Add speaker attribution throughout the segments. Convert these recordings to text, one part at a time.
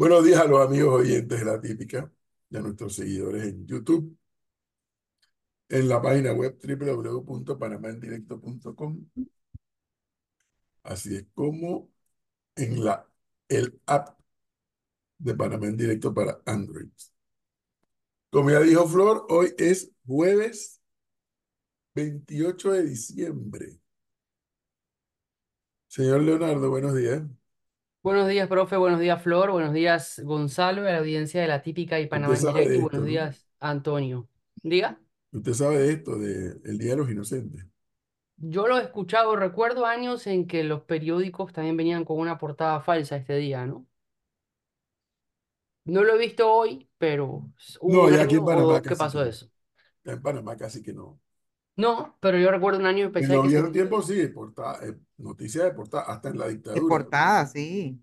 Speaker 1: Buenos días a los amigos oyentes de La Típica y a nuestros seguidores en YouTube, en la página web www.panamendirecto.com, así es como en la, el app de Panamá en Directo para Android. Como ya dijo Flor, hoy es jueves 28 de diciembre. Señor Leonardo, buenos días.
Speaker 2: Buenos días, profe. Buenos días, Flor. Buenos días, Gonzalo, a la audiencia de la típica y Panamá en
Speaker 1: sabe
Speaker 2: directo.
Speaker 1: de
Speaker 2: Y
Speaker 1: esto,
Speaker 2: buenos
Speaker 1: ¿no?
Speaker 2: días, Antonio. Diga.
Speaker 1: Usted sabe de esto, del Día de los Inocentes.
Speaker 2: Yo lo he escuchado, recuerdo años en que los periódicos también venían con una portada falsa este día, ¿no? No lo he visto hoy, pero hubo
Speaker 1: No,
Speaker 2: un
Speaker 1: ya aquí
Speaker 2: año
Speaker 1: en
Speaker 2: o
Speaker 1: Panamá
Speaker 2: dos que
Speaker 1: casi que
Speaker 2: pasó
Speaker 1: no.
Speaker 2: eso.
Speaker 1: En Panamá casi que no.
Speaker 2: No, pero yo recuerdo un año y
Speaker 1: En
Speaker 2: pensé
Speaker 1: los
Speaker 2: que se
Speaker 1: viejos tiempos sí, portada, eh, noticias de portada, hasta en la
Speaker 3: Es
Speaker 1: dictadura,
Speaker 3: portada, sí.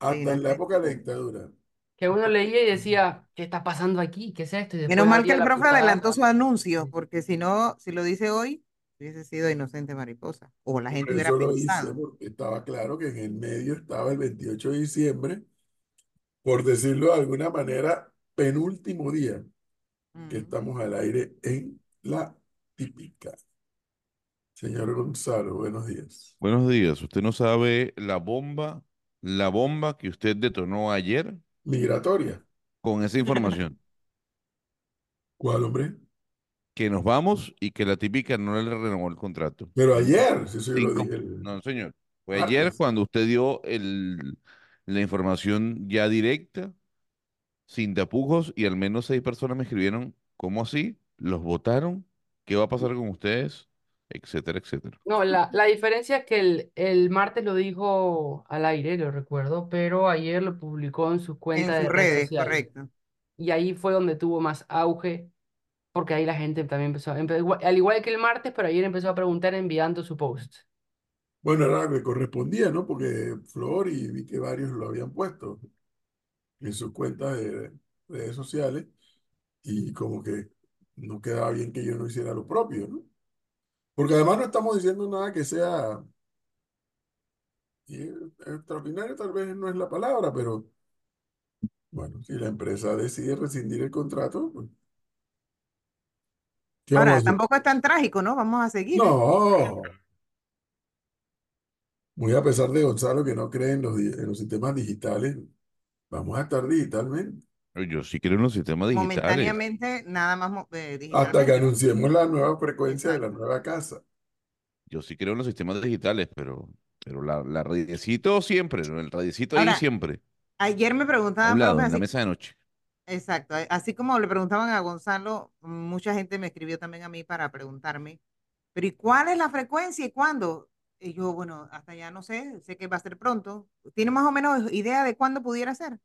Speaker 3: Sí,
Speaker 1: hasta en la época de la dictadura.
Speaker 2: que uno leía y decía, ¿qué está pasando aquí? ¿Qué es esto? Y
Speaker 3: Menos
Speaker 2: después
Speaker 3: mal que
Speaker 2: abría
Speaker 3: el
Speaker 2: la
Speaker 3: profe
Speaker 2: portada.
Speaker 3: adelantó su anuncio, porque si no, si lo dice hoy, hubiese sido inocente mariposa. O la gente hubiera
Speaker 1: eso lo hice,
Speaker 3: pensado.
Speaker 1: porque estaba claro que en el medio estaba el 28 de diciembre, por decirlo de alguna manera, penúltimo día que
Speaker 3: Mm.
Speaker 1: estamos al aire en la típica. Señor Gonzalo, buenos días.
Speaker 4: Buenos días. ¿Usted no sabe la bomba, la bomba que usted detonó ayer
Speaker 1: Migratoria.
Speaker 4: con esa información?
Speaker 1: ¿Cuál, hombre?
Speaker 4: Que nos vamos y que la típica no le renovó el contrato.
Speaker 1: Pero ayer, si eso yo lo dije
Speaker 4: No, señor. Fue ayer
Speaker 1: martes.
Speaker 4: cuando usted dio el, la información ya directa, sin tapujos, y al menos seis personas me escribieron, ¿cómo así? ¿Los votaron? ¿Qué va a pasar con ustedes? Etcétera, etcétera.
Speaker 2: No, la, la diferencia es que el, el martes lo dijo al aire, lo recuerdo, pero ayer lo publicó en sus
Speaker 3: En
Speaker 2: cuentas de
Speaker 3: sus
Speaker 2: redes
Speaker 3: redes,
Speaker 2: sociales.
Speaker 3: correcto.
Speaker 2: Y ahí fue donde tuvo más auge, porque ahí la gente también empezó, empe- al igual que el martes, pero ayer empezó a preguntar enviando su post.
Speaker 1: Bueno, era lo que correspondía, ¿no? Porque Flor y vi que varios lo habían puesto en sus cuentas de redes sociales y como que no quedaba bien que yo no hiciera lo propio, ¿no? Porque además no estamos diciendo nada que sea y, extraordinario, tal vez no es la palabra, pero bueno, si la empresa decide rescindir el contrato, pues, ¿qué vamos a
Speaker 3: Ahora, tampoco es tan trágico, ¿no? Vamos a seguir.
Speaker 1: No, muy a pesar de Gonzalo que no cree en los, en los sistemas digitales, vamos a estar digitalmente
Speaker 4: Yo sí creo en los sistemas digitales.
Speaker 3: Momentáneamente, nada más eh,
Speaker 1: hasta que anunciemos la nueva frecuencia de la nueva casa.
Speaker 4: Yo sí creo en los sistemas digitales, pero, pero la, la radiecito siempre, ¿no? El radiecito ahí siempre,
Speaker 3: ayer me
Speaker 4: a
Speaker 3: preguntaban,
Speaker 4: un lado,
Speaker 3: profe,
Speaker 4: en la mesa de noche.
Speaker 3: exacto, a- así como le preguntaban a Gonzalo, mucha gente me escribió también a mí para preguntarme, pero ¿y cuál es la frecuencia y cuándo? Y yo, bueno, hasta ya no sé, sé que va a ser pronto. ¿Tiene más o menos idea de cuándo pudiera ser?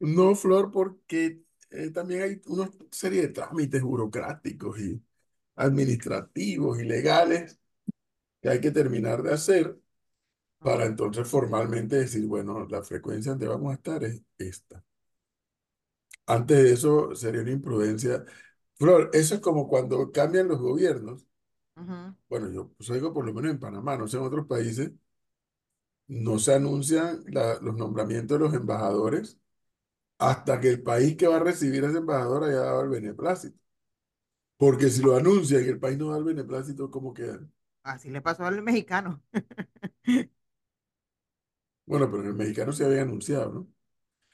Speaker 1: No, Flor, porque eh, también hay una serie de trámites burocráticos y administrativos y legales que hay que terminar de hacer para entonces formalmente decir, bueno, la frecuencia donde vamos a estar es esta. Antes de eso sería una imprudencia. Flor, eso es como cuando cambian los gobiernos. Bueno, yo pues, digo por lo menos en Panamá, no sé en otros países, no se anuncian la- los nombramientos de los embajadores hasta que el país que va a recibir a ese embajador haya dado el beneplácito. Porque si lo anuncian y el país no da el beneplácito, ¿cómo queda?
Speaker 3: Así le pasó al mexicano.
Speaker 1: Bueno, pero en el mexicano se había anunciado, ¿no?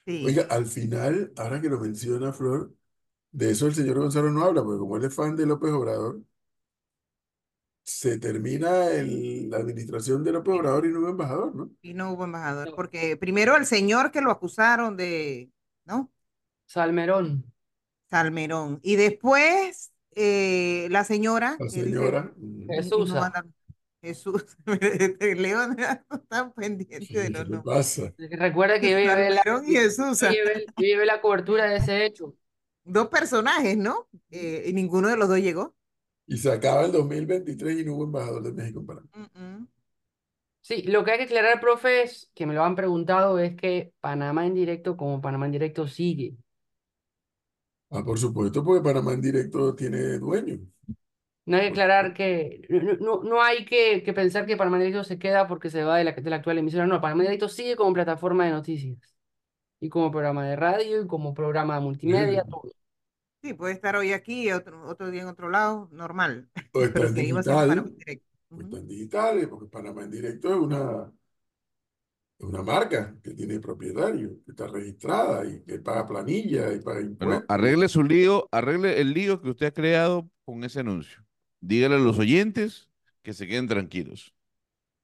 Speaker 3: Sí,
Speaker 1: Oiga, al final, ahora que lo menciona Flor, de eso el señor Gonzalo no habla, porque como él es fan de López Obrador, se termina el- la administración de López Obrador y no hubo embajador, ¿no?
Speaker 3: y no hubo embajador, porque primero el señor que lo acusaron de, ¿no?
Speaker 2: Salmerón.
Speaker 3: Salmerón. Y después eh, la señora
Speaker 1: La señora.
Speaker 3: mandan Jesús. León no están pendientes de
Speaker 1: ¿Qué
Speaker 3: los nombres.
Speaker 1: pasa?
Speaker 2: Recuerda que yo llevé la,
Speaker 3: y
Speaker 2: yo
Speaker 3: Jesús.
Speaker 2: llevé, yo llevé la cobertura de ese hecho.
Speaker 3: Dos personajes, ¿no? Eh, y ninguno de los dos llegó.
Speaker 1: Y se acaba el 2023 y no hubo embajador de México en Panamá.
Speaker 3: Mm.
Speaker 2: Sí, lo que hay que aclarar, profe, es que me lo han preguntado, es que Panamá en directo, como Panamá en directo, sigue.
Speaker 1: Ah, por supuesto, porque Panamá en directo tiene dueño.
Speaker 2: No hay que aclarar que no, no, no hay que, que pensar que Panamá Directo se queda porque se va de la, de la actual emisora. No, Panamá Directo sigue como plataforma de noticias y como programa de radio y como programa de multimedia, todo.
Speaker 3: Sí, puede estar hoy aquí, otro, otro día en otro lado, normal,
Speaker 1: O está
Speaker 3: pero
Speaker 1: en
Speaker 3: seguimos
Speaker 1: digital,
Speaker 3: Panamá Directo.
Speaker 1: O
Speaker 3: Ujú.
Speaker 1: está en digital, porque Panamá en directo es una, es una marca que tiene propietario, que está registrada y que paga planilla y paga
Speaker 4: Bueno,
Speaker 1: impuestos.
Speaker 4: arregle su lío, arregle el lío que usted ha creado con ese anuncio. Dígale a los oyentes que se queden tranquilos.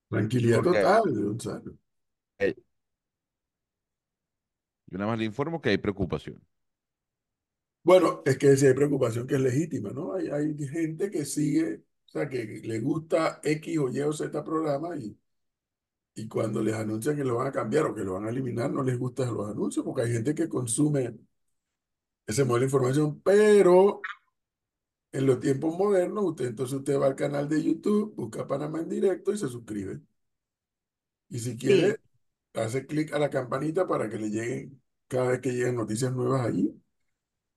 Speaker 1: Tranquilidad
Speaker 4: Porque
Speaker 1: total, Gonzalo.
Speaker 4: eh, yo nada más le informo que hay preocupación.
Speaker 1: Bueno, es que si hay preocupación que es legítima, ¿no? Hay, hay gente que sigue, sea, que le gusta X o Y o Z programa y, y cuando les anuncian que lo van a cambiar o que lo van a eliminar, no les gustan los anuncios, porque hay gente que consume ese modelo de información, pero en los tiempos modernos, usted entonces usted va al canal de YouTube, busca Panamá en directo y se suscribe. Y si
Speaker 3: Sí,
Speaker 1: quiere, hace clic a la campanita para que le lleguen cada vez que lleguen noticias nuevas allí,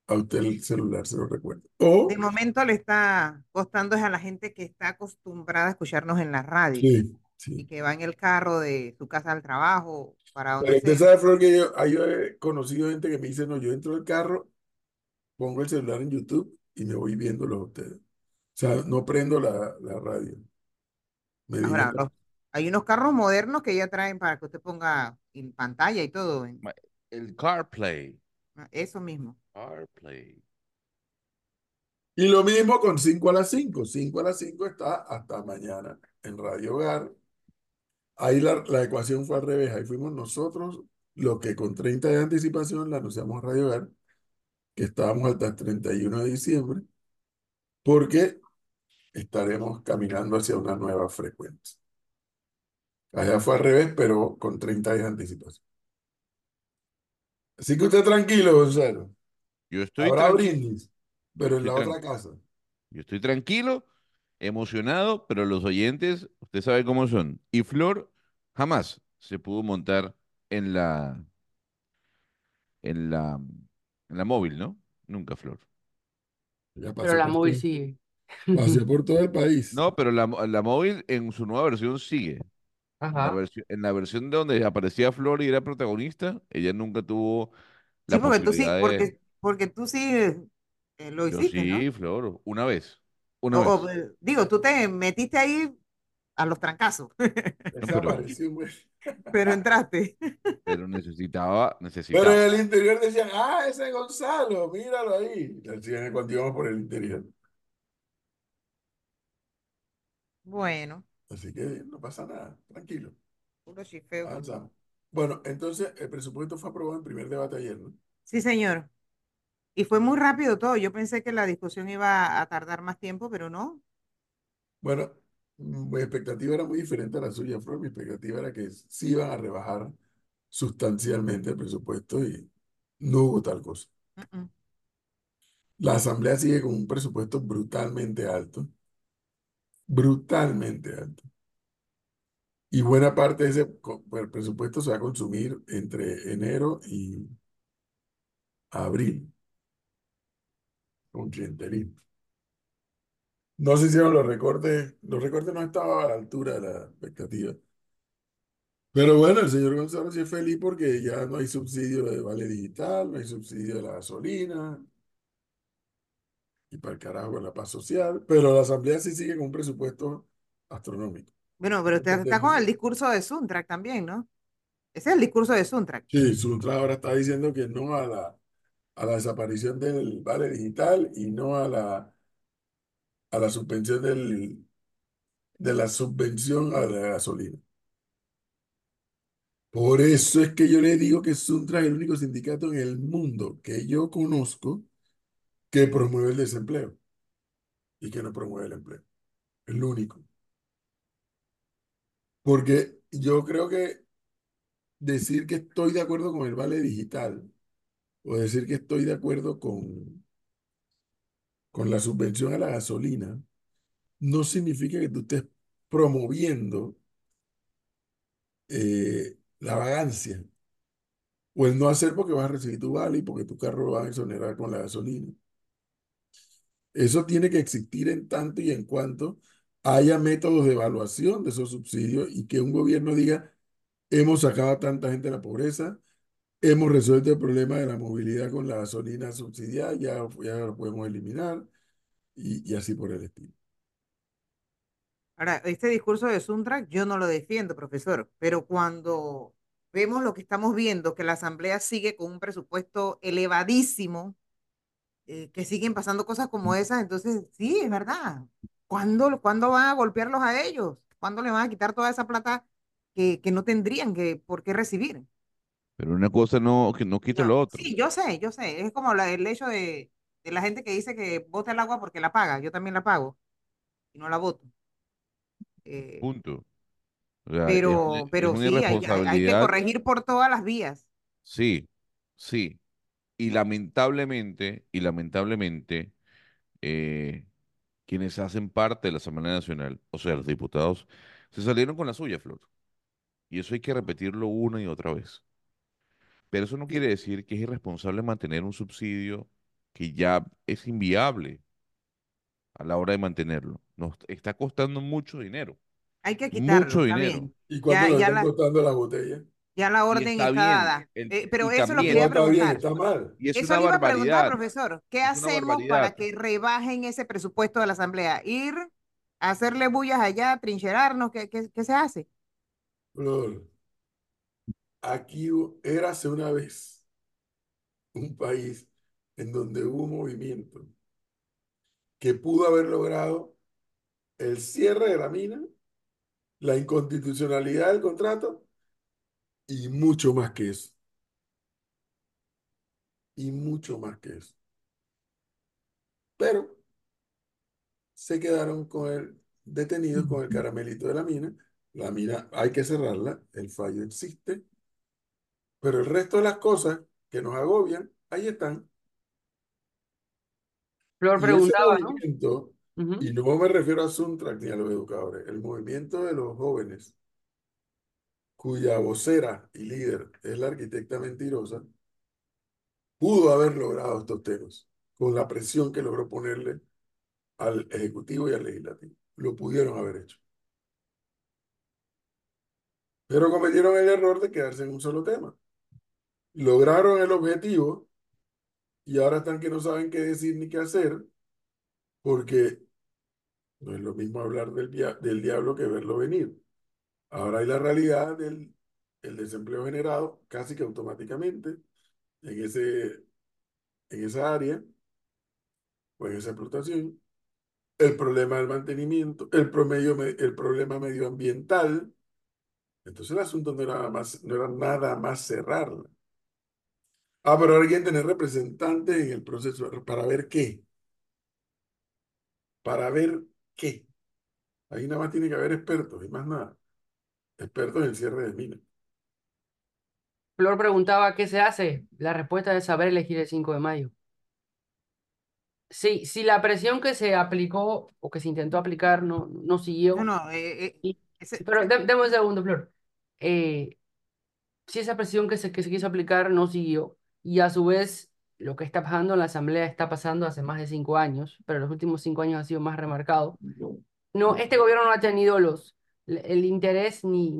Speaker 1: a usted el celular se lo recuerda.
Speaker 3: de momento le está costando es a la gente que está acostumbrada a escucharnos en la radio
Speaker 1: sí,
Speaker 3: y
Speaker 1: sí.
Speaker 3: que va en el carro de su casa al trabajo, para
Speaker 1: Pero
Speaker 3: donde
Speaker 1: usted
Speaker 3: sea.
Speaker 1: sabe, Flor, que yo, yo he conocido gente que me dice, no, yo entro al carro, pongo el celular en YouTube y me voy viéndolo a ustedes. O sea, no prendo la, la radio. Me
Speaker 3: Ahora, los- hay unos carros modernos que ya traen para que usted ponga en pantalla y todo,
Speaker 4: Ma- El CarPlay.
Speaker 3: eso mismo.
Speaker 1: Y lo mismo con 5 a las 5. 5 a las 5 está hasta mañana en Radio Hogar. Ahí la, la ecuación fue al revés. Ahí fuimos nosotros los que con 30 de anticipación la anunciamos a Radio Hogar, que estábamos hasta el 31 de diciembre, porque estaremos caminando hacia una nueva frecuencia. Allá fue al revés, pero con 30 días de anticipación. Así que usted tranquilo, Gonzalo.
Speaker 4: Yo estoy
Speaker 1: Habrá brindis, pero en
Speaker 4: Estoy
Speaker 1: la otra casa.
Speaker 4: Yo estoy tranquilo, emocionado, pero los oyentes, usted sabe cómo son. Y Flor jamás se pudo montar en la, en la, en la móvil, ¿no? Nunca, Flor.
Speaker 1: Ya
Speaker 2: Pero la móvil
Speaker 1: todo,
Speaker 2: sigue.
Speaker 1: pasó por todo el país.
Speaker 4: No, pero la, la móvil en su nueva versión sigue. En la
Speaker 2: Ajá.
Speaker 4: versión, en la versión de donde aparecía Flor y era protagonista, ella nunca tuvo
Speaker 3: Sí,
Speaker 4: la
Speaker 3: porque tú sí,
Speaker 4: de...
Speaker 3: porque, tú sí eh, lo
Speaker 4: Yo
Speaker 3: hiciste, ¿no?
Speaker 4: sí, Flor, una vez, una
Speaker 3: o,
Speaker 4: vez.
Speaker 3: eh, digo, tú te metiste ahí a los trancazos,
Speaker 4: Pero,
Speaker 1: Desapareció, güey.
Speaker 3: pero entraste.
Speaker 4: pero necesitaba,
Speaker 1: Pero
Speaker 4: necesitaba.
Speaker 1: en el interior decían, ah, ese es Gonzalo, míralo ahí. Cuando íbamos por el interior.
Speaker 3: Bueno,
Speaker 1: Así que no pasa nada, tranquilo,
Speaker 3: puro chifeo.
Speaker 1: avanzamos. Bueno, entonces el presupuesto fue aprobado en primer debate ayer, ¿no?
Speaker 3: Sí, señor. Y fue muy rápido todo. Yo pensé que la discusión iba a tardar más tiempo, pero no.
Speaker 1: Bueno, mm, mi expectativa era muy diferente a la suya, Flor. Mi expectativa era que sí iban a rebajar sustancialmente el presupuesto y no hubo tal cosa.
Speaker 3: Mm, mm.
Speaker 1: La Asamblea sigue con un presupuesto brutalmente alto, brutalmente alto. Y buena parte de ese presupuesto se va a consumir entre enero y abril, con clientelismo. No se hicieron los recortes, los recortes no estaban a la altura de la expectativa. Pero bueno, el señor Gonzalo sí es feliz porque ya no hay subsidio de vale digital, no hay subsidio de la gasolina y para el carajo la paz social, pero la Asamblea sí sigue con un presupuesto astronómico.
Speaker 3: Bueno, pero usted está con el discurso de Suntrack también, ¿no? Ese es el discurso de Suntrack.
Speaker 1: Sí, Suntra ahora está diciendo que no a la, a la desaparición del vale digital y no a la, a la suspensión del, de la subvención a la gasolina. Por eso es que yo le digo que Suntra es el único sindicato en el mundo que yo conozco que promueve el desempleo y que no promueve el empleo. El único. Porque yo creo que decir que estoy de acuerdo con el vale digital o decir que estoy de acuerdo con, con la subvención a la gasolina no significa que tú estés promoviendo eh, la vagancia o el no hacer porque vas a recibir tu vale y porque tu carro lo vas a exonerar con la gasolina. Eso tiene que existir en tanto y en cuanto haya métodos de evaluación de esos subsidios y que un gobierno diga, hemos sacado a tanta gente de la pobreza, hemos resuelto el problema de la movilidad con la gasolina subsidiada, ya, ya lo podemos eliminar y, y así por el estilo.
Speaker 3: Ahora, este discurso de Suntrack yo no lo defiendo, profesor, pero cuando vemos lo que estamos viendo, que la Asamblea sigue con un presupuesto elevadísimo, eh, que siguen pasando cosas como esas, entonces sí, es verdad. ¿Cuándo, ¿cuándo van a golpearlos a ellos? ¿Cuándo le van a quitar toda esa plata que, que no tendrían que, por qué recibir?
Speaker 4: Pero una cosa no, que no quita
Speaker 3: No,
Speaker 4: lo otro.
Speaker 3: sí, yo sé, yo sé. Es como la- el hecho de, de la gente que dice que bota el agua porque la paga. Yo también la pago y no la voto. Eh,
Speaker 4: Punto. O sea, es,
Speaker 3: pero,
Speaker 4: es
Speaker 3: pero sí, hay, que corregir por todas las vías.
Speaker 4: Sí, sí. Y lamentablemente, y lamentablemente, eh, quienes hacen parte de la Asamblea Nacional, o sea, los diputados, se salieron con la suya, Flor. Y eso hay que repetirlo una y otra vez. Pero eso no quiere decir que es irresponsable mantener un subsidio que ya es inviable a la hora de mantenerlo. Nos está costando mucho dinero,
Speaker 3: Hay que quitarlo,
Speaker 4: mucho dinero.
Speaker 1: ¿Y cuánto
Speaker 3: Ya,
Speaker 1: nos
Speaker 3: ya
Speaker 1: están
Speaker 3: la,
Speaker 1: costando las botellas?
Speaker 3: ya la orden
Speaker 4: está
Speaker 3: dada.
Speaker 4: el-
Speaker 3: Eh, pero eso lo
Speaker 4: también,
Speaker 3: quería
Speaker 1: está bien,
Speaker 3: preguntar.
Speaker 1: está mal.
Speaker 4: y es
Speaker 3: Eso
Speaker 4: una
Speaker 3: iba a preguntar, profesor. ¿Qué
Speaker 4: es
Speaker 3: hacemos para que rebajen ese presupuesto de la Asamblea? ¿Ir a hacerle bullas allá, trincherarnos? ¿Qué, qué, qué se hace?
Speaker 1: Flor, aquí érase una vez un país en donde hubo un movimiento que pudo haber logrado el cierre de la mina, la inconstitucionalidad del contrato y mucho más que eso. Y mucho más que eso. Pero se quedaron con el, detenidos con el caramelito de la mina. La mina hay que cerrarla, el fallo existe, pero el resto de las cosas que nos agobian, ahí están.
Speaker 2: Flor preguntaba, ¿no?
Speaker 1: y no me refiero a Suntrack ni a los educadores, el movimiento de los jóvenes, cuya vocera y líder es la arquitecta mentirosa, pudo haber logrado estos temas con la presión que logró ponerle al Ejecutivo y al Legislativo. Lo pudieron haber hecho. Pero cometieron el error de quedarse en un solo tema. Lograron el objetivo y ahora están que no saben qué decir ni qué hacer, porque no es lo mismo hablar del, del diablo que verlo venir. Ahora hay la realidad del el desempleo generado casi que automáticamente en ese, en esa área o en esa explotación. El problema del mantenimiento, el, promedio, me- el problema medioambiental. Entonces el asunto no era, más, no era nada más cerrarla. Ah, pero ahora hay que tener representantes en el proceso para ver qué. Para ver qué. Ahí nada más tiene que haber expertos y más nada. Expertos en cierre de minas.
Speaker 2: Flor preguntaba qué se hace. La respuesta es saber elegir el 5 de mayo. Sí, si la presión que se aplicó o que se intentó aplicar no, no
Speaker 3: No,
Speaker 2: siguió.
Speaker 3: no, eh, eh, ese-
Speaker 2: pero dé- deme un segundo, Flor. Eh, si esa presión que se, que se quiso aplicar no siguió, y a su vez lo que está pasando en la Asamblea está pasando hace más de cinco años, pero los últimos cinco años ha sido más remarcado. No, este gobierno no ha tenido los, el interés ni,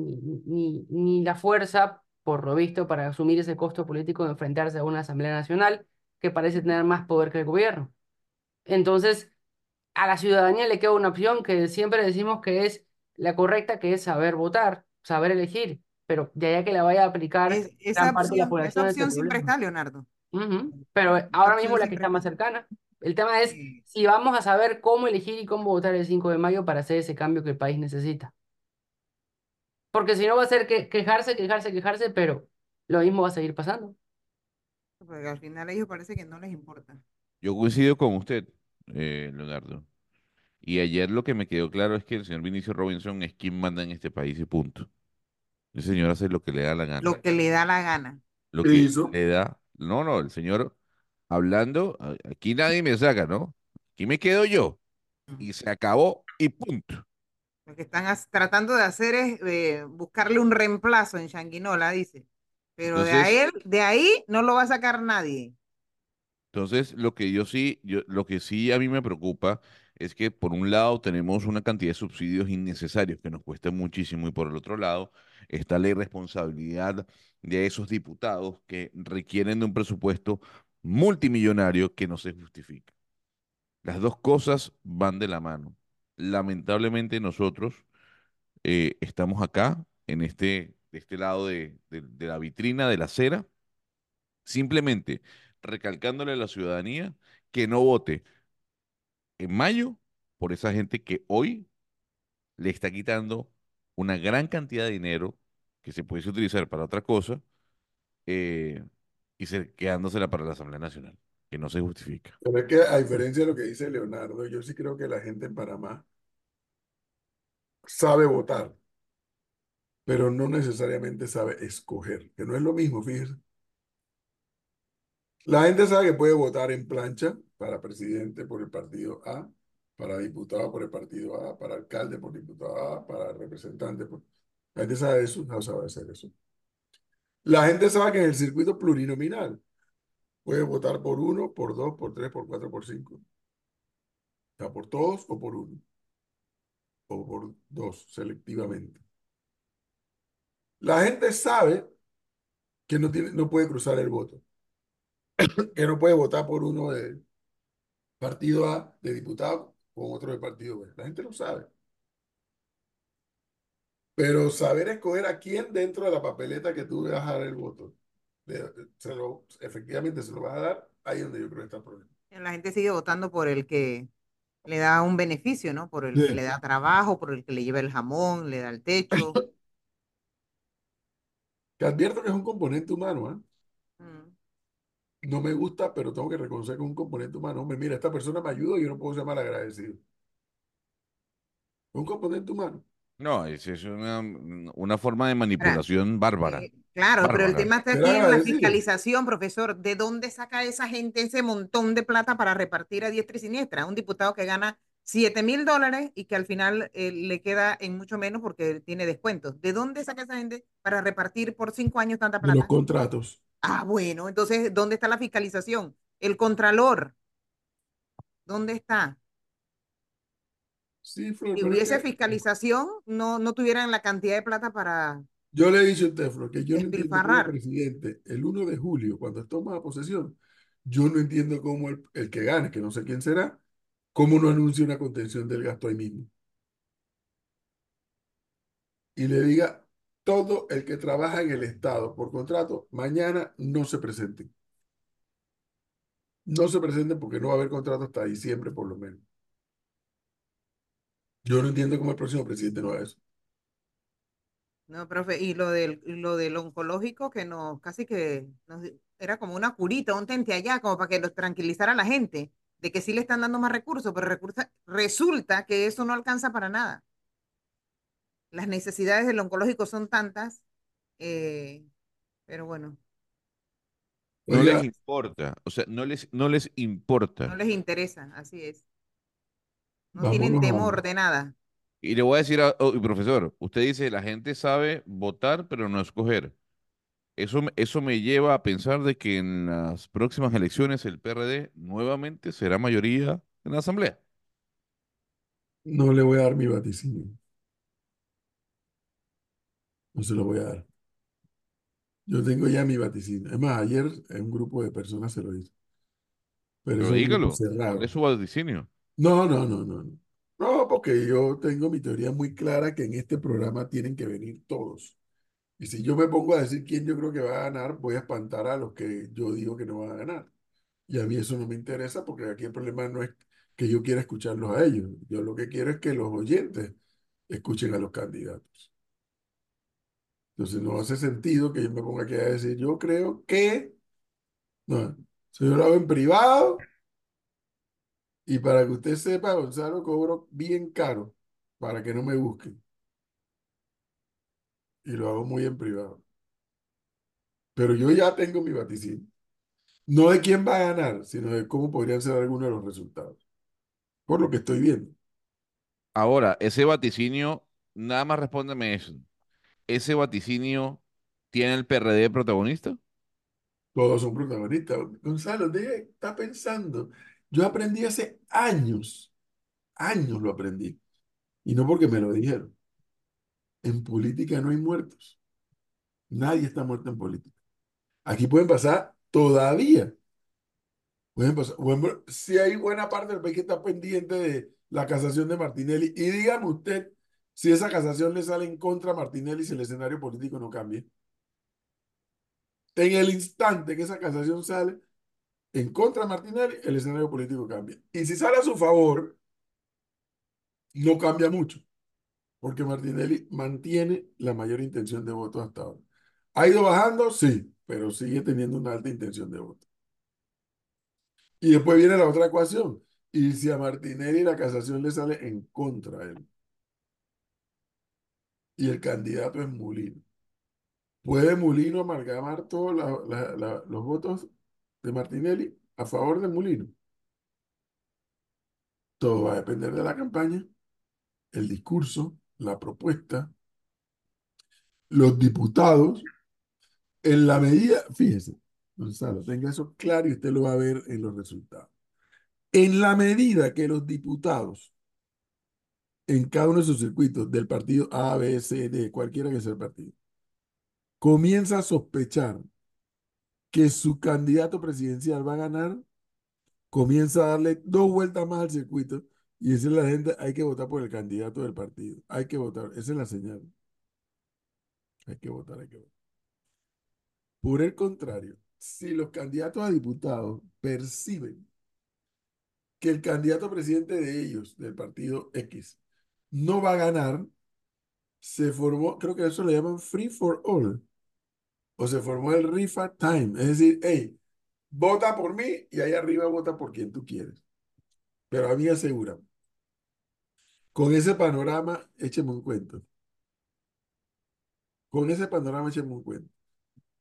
Speaker 2: ni, ni, la fuerza, por lo visto, para asumir ese costo político de enfrentarse a una Asamblea Nacional que parece tener más poder que el gobierno. Entonces, a la ciudadanía le queda una opción que siempre decimos que es la correcta, que es saber votar, saber elegir, pero de allá que la vaya a aplicar
Speaker 3: es- esa
Speaker 2: gran parte de la
Speaker 3: opción, esa
Speaker 2: población es el
Speaker 3: opción siempre está, Leonardo.
Speaker 2: Pero
Speaker 3: Esa
Speaker 2: ahora
Speaker 3: opción
Speaker 2: mismo la que
Speaker 3: siempre
Speaker 2: está más
Speaker 3: está.
Speaker 2: cercana. El tema es
Speaker 3: Sí.
Speaker 2: si vamos a saber cómo elegir y cómo votar el 5 de mayo para hacer ese cambio que el país necesita. Porque si no va a ser que quejarse, quejarse, quejarse, pero lo mismo va a seguir pasando.
Speaker 3: Porque al final a ellos parece que no les importa.
Speaker 4: Yo coincido con usted, eh, Leonardo. Y ayer lo que me quedó claro es que el señor Vinicio Robinson es quien manda en este país y punto. El señor hace lo que le da la gana.
Speaker 3: Lo que le da la gana.
Speaker 4: Lo
Speaker 1: ¿Qué
Speaker 4: que
Speaker 1: hizo?
Speaker 4: le da. No, no, el señor hablando, a- aquí nadie me saca, ¿no? Aquí me quedo yo. Y se acabó y punto.
Speaker 3: Lo que están tratando de hacer es eh, buscarle un reemplazo en Changuinola, dice. Pero de ahí, de ahí no lo va a sacar nadie.
Speaker 4: Entonces, lo que yo sí, yo, lo que sí a mí me preocupa es que por un lado tenemos una cantidad de subsidios innecesarios que nos cuesta muchísimo y por el otro lado está la irresponsabilidad de esos diputados que requieren de un presupuesto multimillonario que no se justifica. Las dos cosas van de la mano. Lamentablemente nosotros eh, estamos acá, en este, este lado de, de- de la vitrina, de la acera, simplemente recalcándole a la ciudadanía que no vote en mayo por esa gente que hoy le está quitando una gran cantidad de dinero que se pudiese utilizar para otra cosa eh, y se, quedándosela para la Asamblea Nacional, que no se justifica.
Speaker 1: Pero es que a diferencia de lo que dice Leonardo, yo sí creo que la gente en Panamá sabe votar, pero no necesariamente sabe escoger, que no es lo mismo, fíjese. La gente sabe que puede votar en plancha para presidente por el partido A, para diputado por el partido A, para alcalde por diputado A, para representante. La gente sabe eso, no sabe hacer eso. La gente sabe que en el circuito plurinominal puede votar por uno, por dos, por tres, por cuatro, por cinco. O sea, por todos o por uno. O por dos, selectivamente. La gente sabe que no tiene, no puede cruzar el voto. Que no puede votar por uno de partido A de diputado con otro de partido B. La gente lo sabe. Pero saber escoger a quién dentro de la papeleta que tú le vas a dar el voto, se lo, efectivamente se lo vas a dar, ahí es donde yo creo que está el problema.
Speaker 3: La gente sigue votando por el que le da un beneficio, ¿no? Por el
Speaker 1: Sí.
Speaker 3: que le da trabajo, por el que le lleva el jamón, le da el techo.
Speaker 1: Que advierto que es un componente humano, ¿ah? No me gusta, pero tengo que reconocer que es un componente humano. Hombre, mira, esta persona me ayuda y yo no puedo ser mal agradecido. Es un componente humano.
Speaker 4: No, es, es una, una forma de manipulación bárbara.
Speaker 3: Eh, claro, pero el tema está aquí en la fiscalización, profesor. ¿De dónde saca esa gente ese montón de plata para repartir a diestra y siniestra? Un diputado que gana 7 mil dólares y que al final eh, le queda en mucho menos porque tiene descuentos. ¿De dónde saca esa gente para repartir por cinco años tanta
Speaker 1: De los
Speaker 3: plata?
Speaker 1: contratos.
Speaker 3: Ah, bueno, entonces, ¿dónde está la fiscalización? El contralor, ¿dónde está?
Speaker 1: Sí, Flor,
Speaker 3: Si hubiese
Speaker 1: que
Speaker 3: fiscalización, no, no tuvieran la cantidad de plata para...
Speaker 1: yo le he dicho a usted, Flor, que yo no entiendo cómo el presidente, el 1 de julio, cuando toma posesión, yo no entiendo cómo el, el que gane, que no sé quién será, cómo no anuncia una contención del gasto ahí mismo. Y le diga, todo el que trabaja en el Estado por contrato, mañana no se presenten. No se presenten porque no va a haber contrato hasta diciembre por lo menos. Yo no entiendo cómo el próximo presidente no haga eso.
Speaker 3: No, profe, y lo del, lo del oncológico que nos, casi que nos, era como una curita, un tente allá, como para que los tranquilizara a la gente, de que sí le están dando más recursos, pero resulta que eso no alcanza para nada. Las necesidades del oncológico son tantas, eh, pero bueno,
Speaker 4: No les importa, o sea, no les, no les importa.
Speaker 3: no les interesa, así es. No tienen
Speaker 1: vámonos
Speaker 3: temor de nada.
Speaker 4: Y le voy a decir, a, oh, profesor, usted dice, la gente sabe votar, pero no escoger. Eso, me- eso me lleva a pensar de que en las próximas elecciones el PRD nuevamente será mayoría en la Asamblea.
Speaker 1: No le voy a dar mi vaticinio. No se lo voy a dar. Yo tengo ya mi vaticinio. Es más, ayer un grupo de personas se lo hizo. Pero
Speaker 4: Pero dígalo,
Speaker 1: cerrado.
Speaker 4: ¿cuál es su vaticinio?
Speaker 1: No, no, no, no, no. No, porque yo tengo mi teoría muy clara que en este programa tienen que venir todos. Y si yo me pongo a decir quién yo creo que va a ganar, voy a espantar a los que yo digo que no van a ganar. Y a mí eso no me interesa porque aquí el problema no es que yo quiera escucharlos a ellos. Yo lo que quiero es que los oyentes escuchen a los candidatos. Entonces no hace sentido que yo me ponga aquí a decir, yo creo que, no, yo lo hago en privado y para que usted sepa, Gonzalo, cobro bien caro para que no me busquen. Y lo hago muy en privado. Pero yo ya tengo mi vaticinio. No de quién va a ganar, sino de cómo podrían ser algunos de los resultados. Por lo que estoy viendo.
Speaker 4: Ahora, ese vaticinio, nada más respóndeme eso. ¿Ese vaticinio tiene el PRD protagonista?
Speaker 1: Todos son protagonistas. Gonzalo, deja, está pensando. Yo aprendí hace años, años lo aprendí. Y no porque me lo dijeron. En política no hay muertos. Nadie está muerto en política. Aquí pueden pasar todavía. Pueden pasar. Si hay buena parte del país que está pendiente de la casación de Martinelli, y dígame usted si esa casación le sale en contra a Martinelli si el escenario político no cambia. En el instante que esa casación sale en contra de Martinelli, el escenario político cambia. Y si sale a su favor, no cambia mucho, porque Martinelli mantiene la mayor intención de voto hasta ahora. ¿Ha ido bajando? Sí, pero sigue teniendo una alta intención de voto. Y después viene la otra ecuación. Y si a Martinelli la casación le sale en contra de él, y el candidato es Mulino, ¿puede Mulino amalgamar todos los votos de Martinelli a favor de Mulino? Todo va a depender de la campaña, el discurso, la propuesta, los diputados, en la medida, fíjese, Gonzalo, tenga eso claro y usted lo va a ver en los resultados. En la medida que los diputados en cada uno de sus circuitos del partido A, B, C, D, cualquiera que sea el partido, comienza a sospechar que su candidato presidencial va a ganar, comienza a darle dos vueltas más al circuito y decirle a la gente, hay que votar por el candidato del partido, hay que votar, esa es la señal. Hay que votar, hay que votar. Por el contrario, si los candidatos a diputados perciben que el candidato presidente de ellos, del partido X, no va a ganar, se formó, creo que eso le llaman free for all, o se formó el rifa time, es decir, hey, vota por mí y ahí arriba vota por quien tú quieres. Pero a mí asegura, con ese panorama, écheme un cuento. Con ese panorama, écheme un cuento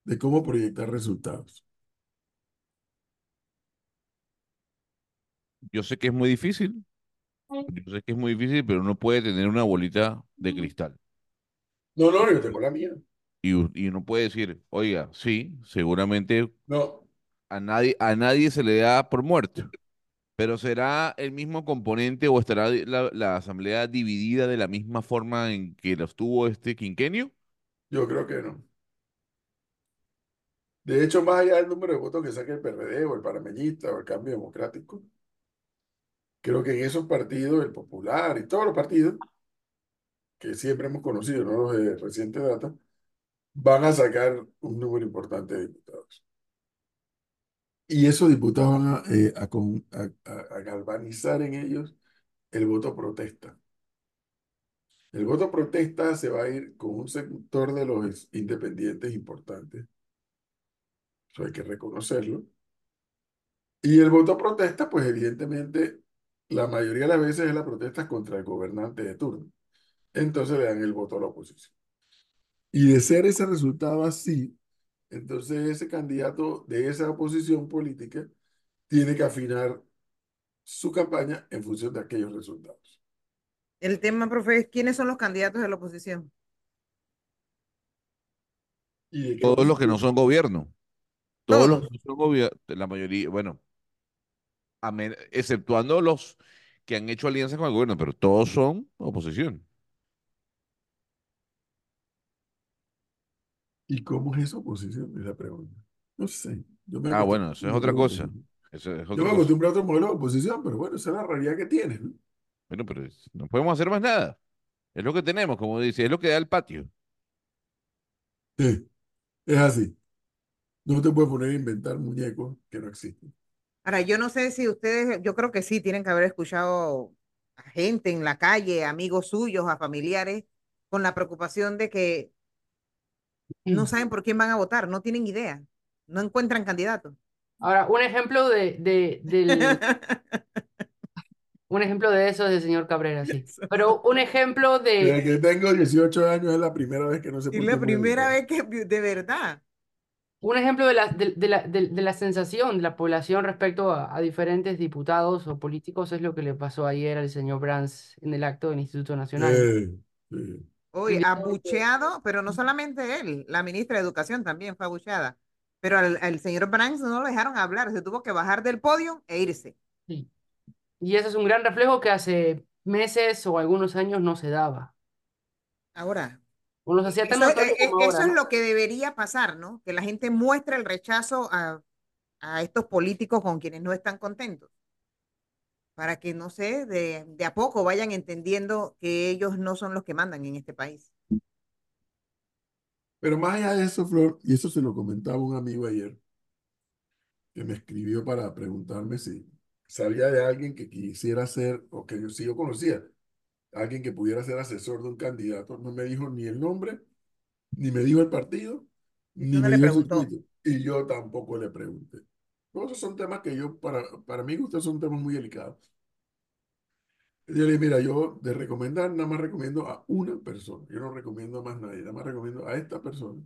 Speaker 1: de cómo proyectar resultados.
Speaker 4: Yo sé que es muy difícil, yo sé que es muy difícil, pero uno puede tener una bolita de cristal.
Speaker 1: No, no, yo tengo la mía.
Speaker 4: Y, y uno puede decir, oiga, sí, seguramente
Speaker 1: No,
Speaker 4: a nadie, a nadie se le da por muerto, pero ¿será el mismo componente o estará la, la asamblea dividida de la misma forma en que lo estuvo este quinquenio?
Speaker 1: yo creo que no. De hecho, más allá del número de votos que saque el PRD o el Panameñista o el Cambio Democrático, creo que en esos partidos, el Popular y todos los partidos que siempre hemos conocido, no los de reciente data, van a sacar un número importante de diputados. Y esos diputados van a, eh, a con- a- a- galvanizar en ellos el voto protesta. El voto protesta se va a ir con un sector de los independientes importantes. Eso hay que reconocerlo. Y el voto protesta, pues evidentemente, la mayoría de las veces es la protesta contra el gobernante de turno. Entonces le dan el voto a la oposición. Y de ser ese resultado así, entonces ese candidato de esa oposición política tiene que afinar su campaña en función de aquellos resultados.
Speaker 3: El tema, profe, es quiénes son los candidatos de la oposición.
Speaker 1: ¿Y de qué
Speaker 4: Todos los que no son gobierno, todos los que no son gobierno, la mayoría, bueno, exceptuando los que han hecho alianzas con el gobierno, pero todos son oposición.
Speaker 1: ¿Y cómo es esa oposición? Es la pregunta. No sé. Yo me
Speaker 4: Ah, bueno, eso es otra cosa.
Speaker 1: oposición.
Speaker 4: Eso es
Speaker 1: Yo me
Speaker 4: cosa.
Speaker 1: acostumbro a otro modelo de oposición, pero bueno, esa es la realidad que tiene, ¿no?
Speaker 4: Bueno, pero no podemos hacer más nada. Es lo que tenemos, como dice, es lo que da el patio.
Speaker 1: Sí, es así. No te puedes poner a inventar muñecos que no existen.
Speaker 3: Ahora, yo no sé si ustedes, yo creo que sí, tienen que haber escuchado a gente en la calle, amigos suyos, a familiares, con la preocupación de que no saben por quién van a votar, no tienen idea, no encuentran candidatos.
Speaker 2: Ahora, un ejemplo de, de, del, un ejemplo de eso es el señor Cabrera, sí. Pero un ejemplo
Speaker 1: Desde
Speaker 2: de,
Speaker 1: que tengo 18 años es la primera vez que no sé
Speaker 3: Es
Speaker 1: por
Speaker 3: la primera
Speaker 1: votar.
Speaker 3: vez que, de verdad.
Speaker 2: Un ejemplo de la, de, de la, de, de la sensación de la población respecto a, a diferentes diputados o políticos es lo que le pasó ayer al señor Brands en el acto del Instituto Nacional.
Speaker 1: Sí.
Speaker 3: Hoy
Speaker 2: Evidente-
Speaker 3: abucheado, pero no solamente él, la ministra de Educación también fue abucheada. Pero al, al señor Branks no lo dejaron hablar, se tuvo que bajar del podio e irse.
Speaker 2: Sí. Y ese es un gran reflejo que hace meses o algunos años no se daba.
Speaker 3: Ahora,
Speaker 2: O nos hacía tan
Speaker 3: eso,
Speaker 2: notorio
Speaker 3: eh, eh,
Speaker 2: como
Speaker 3: eso
Speaker 2: ahora,
Speaker 3: es lo que debería pasar, ¿no? Que la gente muestre el rechazo a, a estos políticos con quienes no están contentos. Para que, no sé, de, de a poco vayan entendiendo que ellos no son los que mandan en este país.
Speaker 1: Pero más allá de eso, Flor, y eso se lo comentaba un amigo ayer, que me escribió para preguntarme si sabía de alguien que quisiera ser, o que yo sí yo conocía, alguien que pudiera ser asesor de un candidato. No me dijo ni el nombre, ni me dijo el partido, ni
Speaker 3: no
Speaker 1: me
Speaker 3: le
Speaker 1: dijo el
Speaker 3: preguntó.
Speaker 1: circuito. Y yo tampoco le pregunté. Todos esos son temas que yo, para, para mí, ustedes son temas muy delicados. Yo le dije, mira, yo de recomendar, nada más recomiendo a una persona. Yo no recomiendo a más nadie, nada más recomiendo a esta persona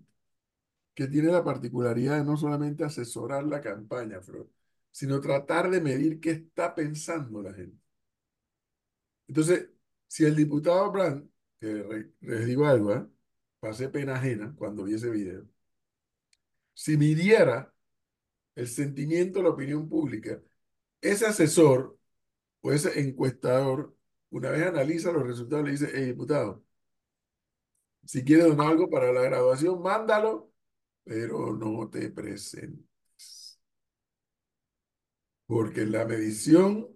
Speaker 1: que tiene la particularidad de no solamente asesorar la campaña, Flor, sino tratar de medir qué está pensando la gente. Entonces, si el diputado Brand, re- les algo, ¿eh? pasé pena ajena cuando vi ese video, si midiera el sentimiento de la opinión pública, ese asesor o ese encuestador, una vez analiza los resultados, le dice, hey, diputado, si quieres donar algo para la graduación, mándalo, pero no te presentes. Porque la medición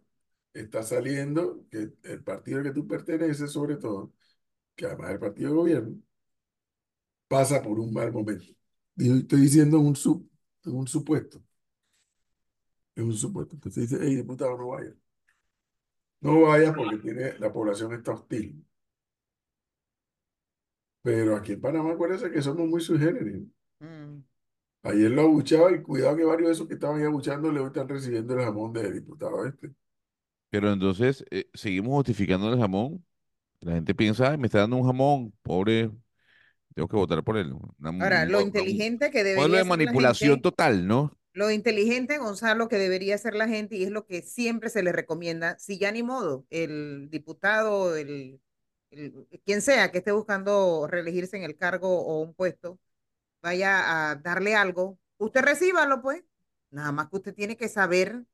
Speaker 1: está saliendo que el partido al que tú perteneces, sobre todo, que además es el partido de gobierno, pasa por un mal momento. Y estoy diciendo un, sub, un supuesto. Es un supuesto. Entonces dice, hey, diputado, no vaya. No vaya porque tiene, la población está hostil. Pero aquí en Panamá, acuérdense que somos muy sui generis.
Speaker 3: Mm.
Speaker 1: Ayer lo abuchaba y cuidado que varios de esos que estaban ahí abuchándole hoy están recibiendo el jamón de diputado este.
Speaker 4: Pero entonces eh, seguimos justificando el jamón. La gente piensa, ay, me está dando un jamón, pobre, tengo que votar por él. Una-
Speaker 3: Ahora, lo inteligente que
Speaker 4: un
Speaker 3: debería
Speaker 4: de
Speaker 3: ser la
Speaker 4: manipulación
Speaker 3: gente,
Speaker 4: total, ¿no?
Speaker 3: lo inteligente, Gonzalo, que debería ser la gente, y es lo que siempre se le recomienda, si ya ni modo, el diputado, el, el- quien sea que esté buscando reelegirse en el cargo o un puesto, vaya a darle algo, usted recíbalo, pues. Nada más que usted tiene que saber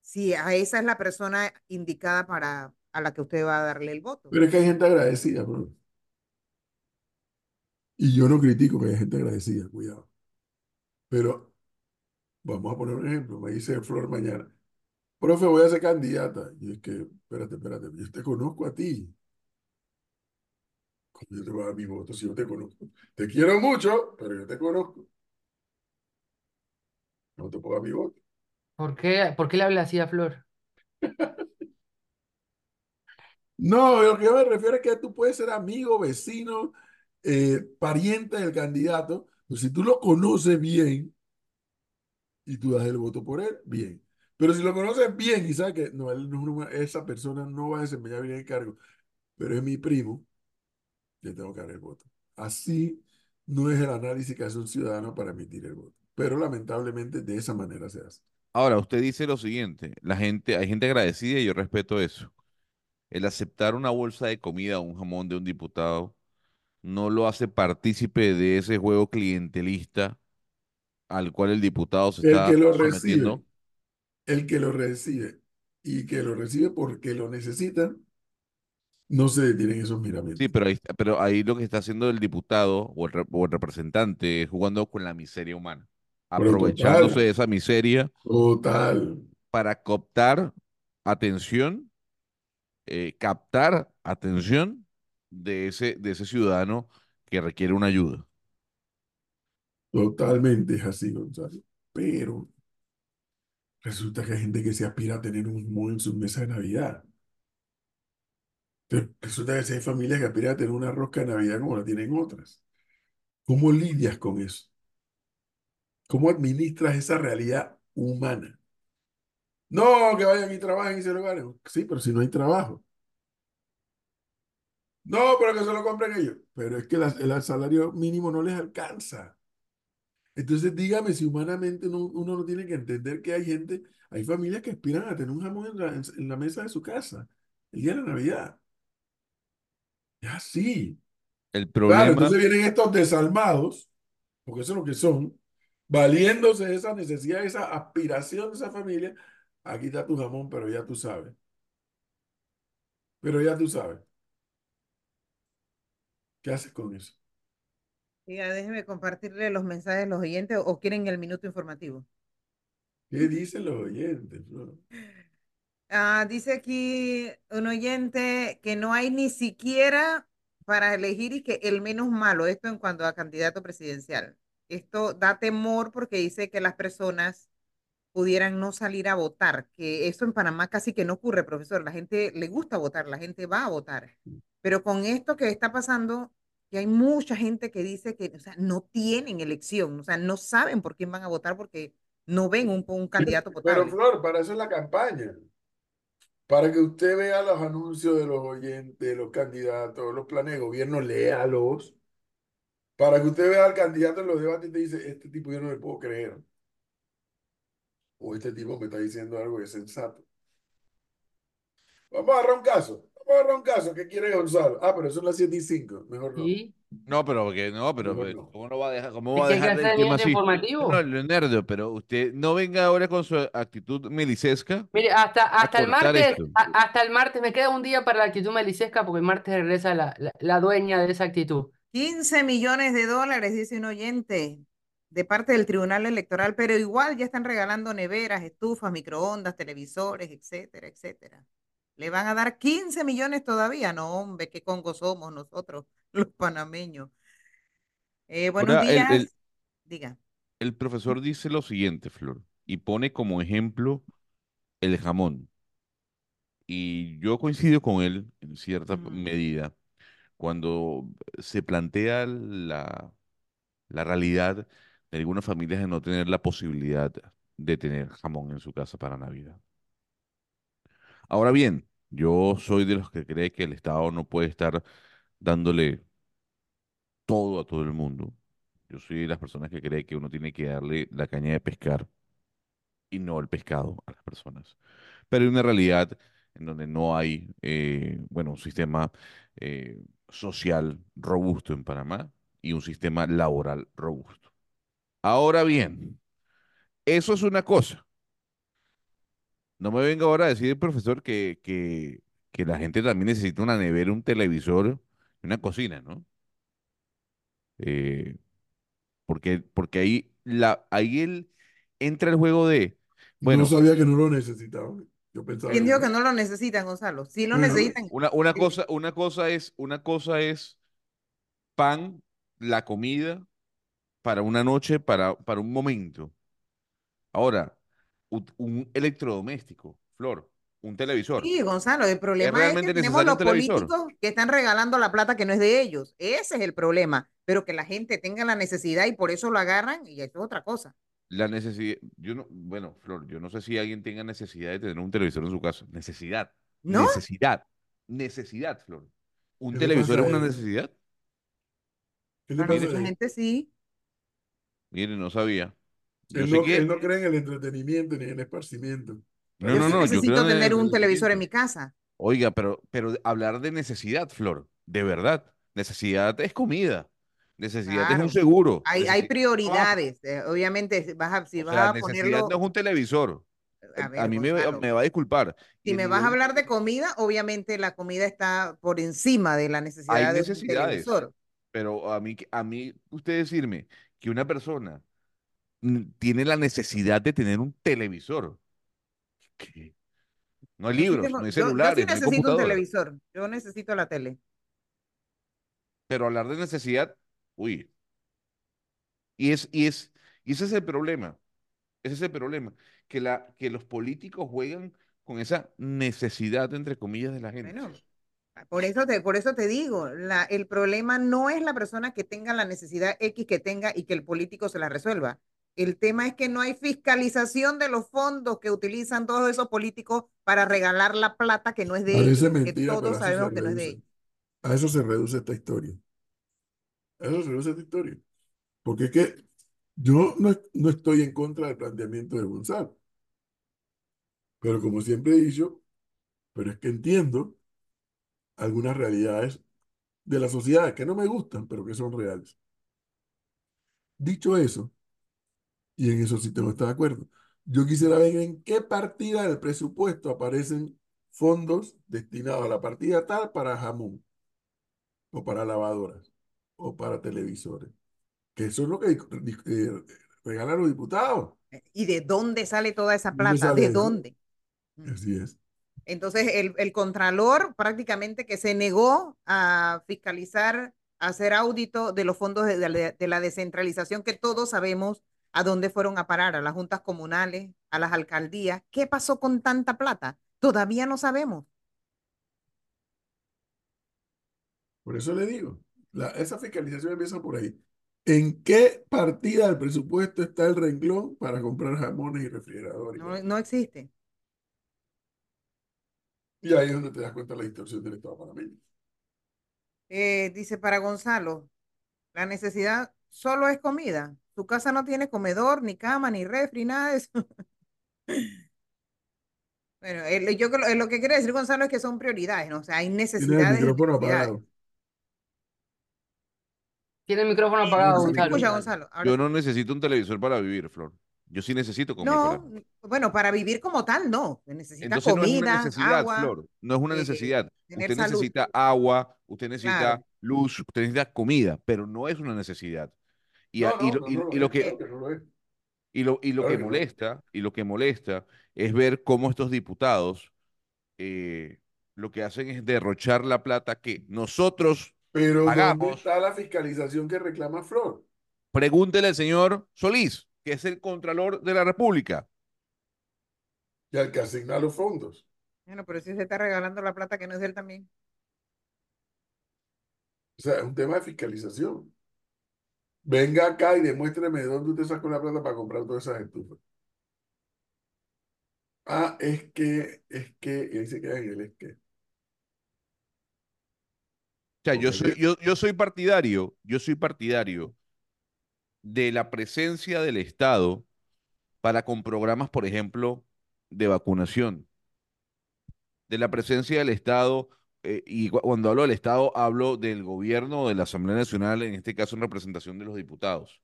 Speaker 3: si a esa es la persona indicada para a la que usted va a darle el voto.
Speaker 1: Pero es que hay gente agradecida, bro. Y yo no critico que haya gente agradecida, cuidado. Pero vamos a poner un ejemplo. Me dice Flor mañana, profe, voy a ser candidata. Y es que, espérate, espérate, yo te conozco a ti. ¿Cómo yo te voy a dar mi voto si yo te conozco? Te quiero mucho, pero yo te conozco. No te puedo dar mi voto.
Speaker 2: ¿Por qué, por qué le habla así a Flor?
Speaker 1: No, lo que yo me refiero es que tú puedes ser amigo, vecino, eh, pariente del candidato, pues si tú lo conoces bien y tú das el voto por él, bien. Pero si lo conoces bien y sabes que no, esa persona no va a desempeñar bien el cargo, pero es mi primo, le tengo que dar el voto. Así no es el análisis que hace un ciudadano para emitir el voto. Pero lamentablemente de esa manera se hace.
Speaker 4: Ahora, usted dice lo siguiente, la gente, hay gente agradecida y yo respeto eso. El aceptar una bolsa de comida o un jamón de un diputado no lo hace partícipe de ese juego clientelista al cual el diputado se
Speaker 1: El
Speaker 4: está
Speaker 1: que lo
Speaker 4: sometiendo.
Speaker 1: recibe, el que lo recibe y que lo recibe porque lo necesita, no se detienen esos
Speaker 4: Sí,
Speaker 1: miramientos.
Speaker 4: pero ahí, pero ahí lo que está haciendo el diputado o el, o el representante es jugando con la miseria humana, aprovechándose
Speaker 1: total,
Speaker 4: de esa miseria
Speaker 1: total,
Speaker 4: para captar atención, eh, captar atención de ese, de ese ciudadano que requiere una ayuda.
Speaker 1: totalmente es así, Gonzalo. Pero resulta que hay gente que se aspira a tener un jamón en su mesa de Navidad. Pero resulta que hay familias que aspiran a tener una rosca de Navidad como la tienen otras. ¿Cómo lidias con eso? ¿Cómo administras esa realidad humana? No, que vayan y trabajen y se lo ganen. Sí, pero si no hay trabajo. No, pero que se lo compren ellos. Pero es que la- el salario mínimo no les alcanza. Entonces, dígame si humanamente no- uno no tiene que entender que hay gente, hay familias que aspiran a tener un jamón en la, en- en la mesa de su casa el día de la Navidad. Es así.
Speaker 4: El
Speaker 1: Claro,
Speaker 4: problema,
Speaker 1: entonces vienen estos desalmados, porque eso es lo que son, valiéndose de esa necesidad, de esa aspiración de esa familia, aquí está tu jamón, pero ya tú sabes. Pero ya tú sabes. ¿Qué haces con eso?
Speaker 3: Diga, déjeme compartirle los mensajes de los oyentes o quieren el minuto informativo.
Speaker 1: ¿Qué dicen los oyentes?
Speaker 3: Ah, dice aquí un oyente que no hay ni siquiera para elegir y que el menos malo, esto en cuanto a candidato presidencial. Esto da temor porque dice que las personas pudieran no salir a votar, que eso en Panamá casi que no ocurre, profesor. La gente le gusta votar, la gente va a votar. Pero con esto que está pasando, que hay mucha gente que dice que o sea, no tienen elección, o sea, no saben por quién van a votar porque no ven un, un candidato
Speaker 1: Pero
Speaker 3: potable.
Speaker 1: Flor, para eso es la campaña. Para que usted vea los anuncios de los oyentes, de los candidatos, los planes de gobierno, léalos. Para que usted vea al candidato en los debates y te dice, este tipo yo no le puedo creer. O este tipo me está diciendo algo que es sensato. Vamos a agarrar un caso. Vamos a agarrar un caso. ¿Qué quiere Gonzalo? Ah, pero son las 7 y 5. Mejor no.
Speaker 2: Sí.
Speaker 4: No, pero que no, pero pues,
Speaker 1: no.
Speaker 4: ¿cómo no va a dejar, cómo va a dejar el tema así?
Speaker 2: informativo.
Speaker 4: No, Leonardo, pero usted no venga ahora con su actitud melicesca
Speaker 2: Mire, hasta, hasta el martes, a- hasta el martes, me queda un día para la actitud melicesca porque el martes regresa la, la, la dueña de esa actitud.
Speaker 3: 15 millones de dólares, dice un oyente, de parte del Tribunal Electoral, pero igual ya están regalando neveras, estufas, microondas, televisores, etcétera, etcétera. ¿Le van a dar 15 millones todavía? No, hombre, qué congos somos nosotros, los panameños. Eh, buenos
Speaker 4: Ahora,
Speaker 3: días.
Speaker 4: el-
Speaker 3: Diga.
Speaker 4: El profesor dice lo siguiente, Flor, y pone como ejemplo el jamón. Y yo coincido con él en cierta
Speaker 3: Ujú.
Speaker 4: medida cuando se plantea la, la realidad de algunas familias de no tener la posibilidad de tener jamón en su casa para Navidad. Ahora bien, yo soy de los que cree que el Estado no puede estar dándole todo a todo el mundo. Yo soy de las personas que cree que uno tiene que darle la caña de pescar y no el pescado a las personas. Pero hay una realidad en donde no hay, eh, bueno, un sistema eh, social robusto en Panamá y un sistema laboral robusto. Ahora bien, eso es una cosa. No me venga ahora a decir, profesor, que, que, que la gente también necesita una nevera, un televisor y una cocina, ¿no? Eh, porque, porque ahí, la, ahí él entra el juego de,
Speaker 1: No
Speaker 4: bueno,
Speaker 1: sabía que no lo necesitaban. Yo pensaba
Speaker 3: ¿Quién dijo que no lo necesitan, Gonzalo? Sí lo necesitan.
Speaker 4: Una, una cosa, una cosa es, una cosa es pan, la comida para una noche, para, para un momento. Ahora, un, un electrodoméstico, Flor, un televisor.
Speaker 3: Sí, Gonzalo, el problema es que tenemos los políticos que están regalando la plata que no es de ellos. Ese es el problema. Pero que la gente tenga la necesidad y por eso lo agarran, y eso es otra cosa.
Speaker 4: La necesidad, yo no, bueno, Flor, yo no sé si alguien tenga necesidad de tener un televisor en su casa. Necesidad,
Speaker 3: ¿No?
Speaker 4: necesidad, necesidad, Flor. ¿Un
Speaker 1: ¿Qué le
Speaker 4: televisor es una necesidad?
Speaker 1: ¿Qué le
Speaker 3: Para mucha gente sí.
Speaker 4: Mire, no sabía. Yo
Speaker 1: Él
Speaker 4: sé
Speaker 1: no,
Speaker 4: que,
Speaker 1: él no cree en el entretenimiento ni en el esparcimiento.
Speaker 4: no,
Speaker 3: Yo
Speaker 4: no,
Speaker 3: sí
Speaker 4: no,
Speaker 3: necesito tener un televisor en mi casa.
Speaker 4: Oiga, pero, pero hablar de necesidad, Flor, de verdad. Necesidad es comida. Necesidad es un seguro.
Speaker 3: Hay, prioridades. eh, obviamente, si vas a, si
Speaker 4: O
Speaker 3: vas
Speaker 4: sea,
Speaker 3: a
Speaker 4: necesidad
Speaker 3: ponerlo.
Speaker 4: no es un televisor.
Speaker 3: A
Speaker 4: mí me, va-
Speaker 3: Gonzalo,
Speaker 4: me va a disculpar. Y
Speaker 3: si me vas a hablar de comida, obviamente la comida está por encima de la
Speaker 4: Hay
Speaker 3: necesidad de un televisor.
Speaker 4: pero a mí, a mí, usted decirme que una persona tiene la necesidad de tener un televisor. ¿Qué? No hay
Speaker 3: Yo
Speaker 4: libros, no hay
Speaker 3: yo- yo sí
Speaker 4: celulares, no hay
Speaker 3: necesito un televisor. Yo necesito la tele.
Speaker 4: Pero hablar de necesidad, uy. Y es, y es, y ese es el problema. Ese es el problema. Que la, que los políticos juegan con esa necesidad, entre comillas, de la gente.
Speaker 3: Bueno, por eso te, por eso te digo, la, el problema no es la persona que tenga la necesidad X que tenga y que el político se la resuelva. El tema es que no hay fiscalización de los fondos que utilizan todos esos políticos para regalar la plata que no es de ellos,
Speaker 1: Parece mentira,
Speaker 3: todos
Speaker 1: a eso
Speaker 3: sabemos
Speaker 1: se
Speaker 3: que no es de
Speaker 1: reduce.
Speaker 3: ellos.
Speaker 1: A eso se reduce esta historia. Eso se reduce esta historia. Porque es que yo no, no estoy en contra del planteamiento de Gonzalo. Pero como siempre he dicho, pero es que entiendo algunas realidades de la sociedad que no me gustan, pero que son reales. Dicho eso, Y en eso sí tengo estar de acuerdo. Yo quisiera ver en qué partida del presupuesto aparecen fondos destinados a la partida tal para jamón, o para lavadoras, o para televisores. Que eso es lo que eh, regalan los diputados.
Speaker 3: ¿Y de dónde sale toda esa
Speaker 1: ¿Dónde
Speaker 3: plata? ¿De dónde? Mm.
Speaker 1: Así es.
Speaker 3: Entonces, el, el contralor prácticamente que se negó a fiscalizar, a hacer audito de los fondos de, de la descentralización, que todos sabemos a dónde fueron a parar, a las juntas comunales, a las alcaldías. ¿Qué pasó con tanta plata? Todavía no sabemos.
Speaker 1: Por eso le digo, la- esa fiscalización empieza por ahí. ¿En qué partida del presupuesto está el renglón para comprar jamones y refrigeradores?
Speaker 3: No, no existe.
Speaker 1: Y ahí es donde te das cuenta de la distorsión del Estado panameño.
Speaker 3: Eh, dice para Gonzalo, la necesidad solo es comida. Tu casa no tiene comedor, ni cama, ni refri, nada de eso. Bueno, él- yo creo- lo que quiere decir Gonzalo es que son prioridades, ¿no? O sea, hay
Speaker 1: el
Speaker 3: necesidades. y
Speaker 1: micrófono apagado.
Speaker 2: Tiene el micrófono apagado, Gonzalo.
Speaker 3: escucha, Gonzalo. Ahora
Speaker 4: Yo no necesito un televisor para vivir, Flor. Yo sí necesito comer para
Speaker 3: No, bueno, para vivir como tal, no. Necesita
Speaker 4: Entonces no es una
Speaker 3: comida,
Speaker 4: necesidad,
Speaker 3: agua,
Speaker 4: Flor. No es una
Speaker 3: eh,
Speaker 4: necesidad.
Speaker 3: tener
Speaker 4: Usted
Speaker 3: salud.
Speaker 4: necesita agua, usted necesita
Speaker 3: Claro.
Speaker 4: luz, usted necesita comida, pero no es una necesidad. Y, a-
Speaker 1: No,
Speaker 4: y
Speaker 1: no,
Speaker 4: lo, y- y que, y lo, y lo
Speaker 1: Claro
Speaker 4: que molesta, y lo que molesta es ver cómo estos diputados eh, lo que hacen es derrochar la plata que nosotros
Speaker 1: Pero ¿dónde está la fiscalización que reclama Flor?
Speaker 4: Pregúntele al señor Solís, que es el Contralor de la República.
Speaker 1: Y al que asigna los fondos.
Speaker 3: Bueno, pero si se está regalando la plata que no es de él también.
Speaker 1: O sea, es un tema de fiscalización. Venga acá y demuéstreme de dónde usted sacó la plata para comprar todas esas estufas. Ah, es que, es que, y ahí se queda en el es que.
Speaker 4: O sea, yo soy, yo, yo soy partidario, yo soy partidario de la presencia del Estado para con programas, por ejemplo, de vacunación. De la presencia del Estado, eh, y cu- cuando hablo del Estado, hablo del gobierno o de la Asamblea Nacional, en este caso en representación de los diputados,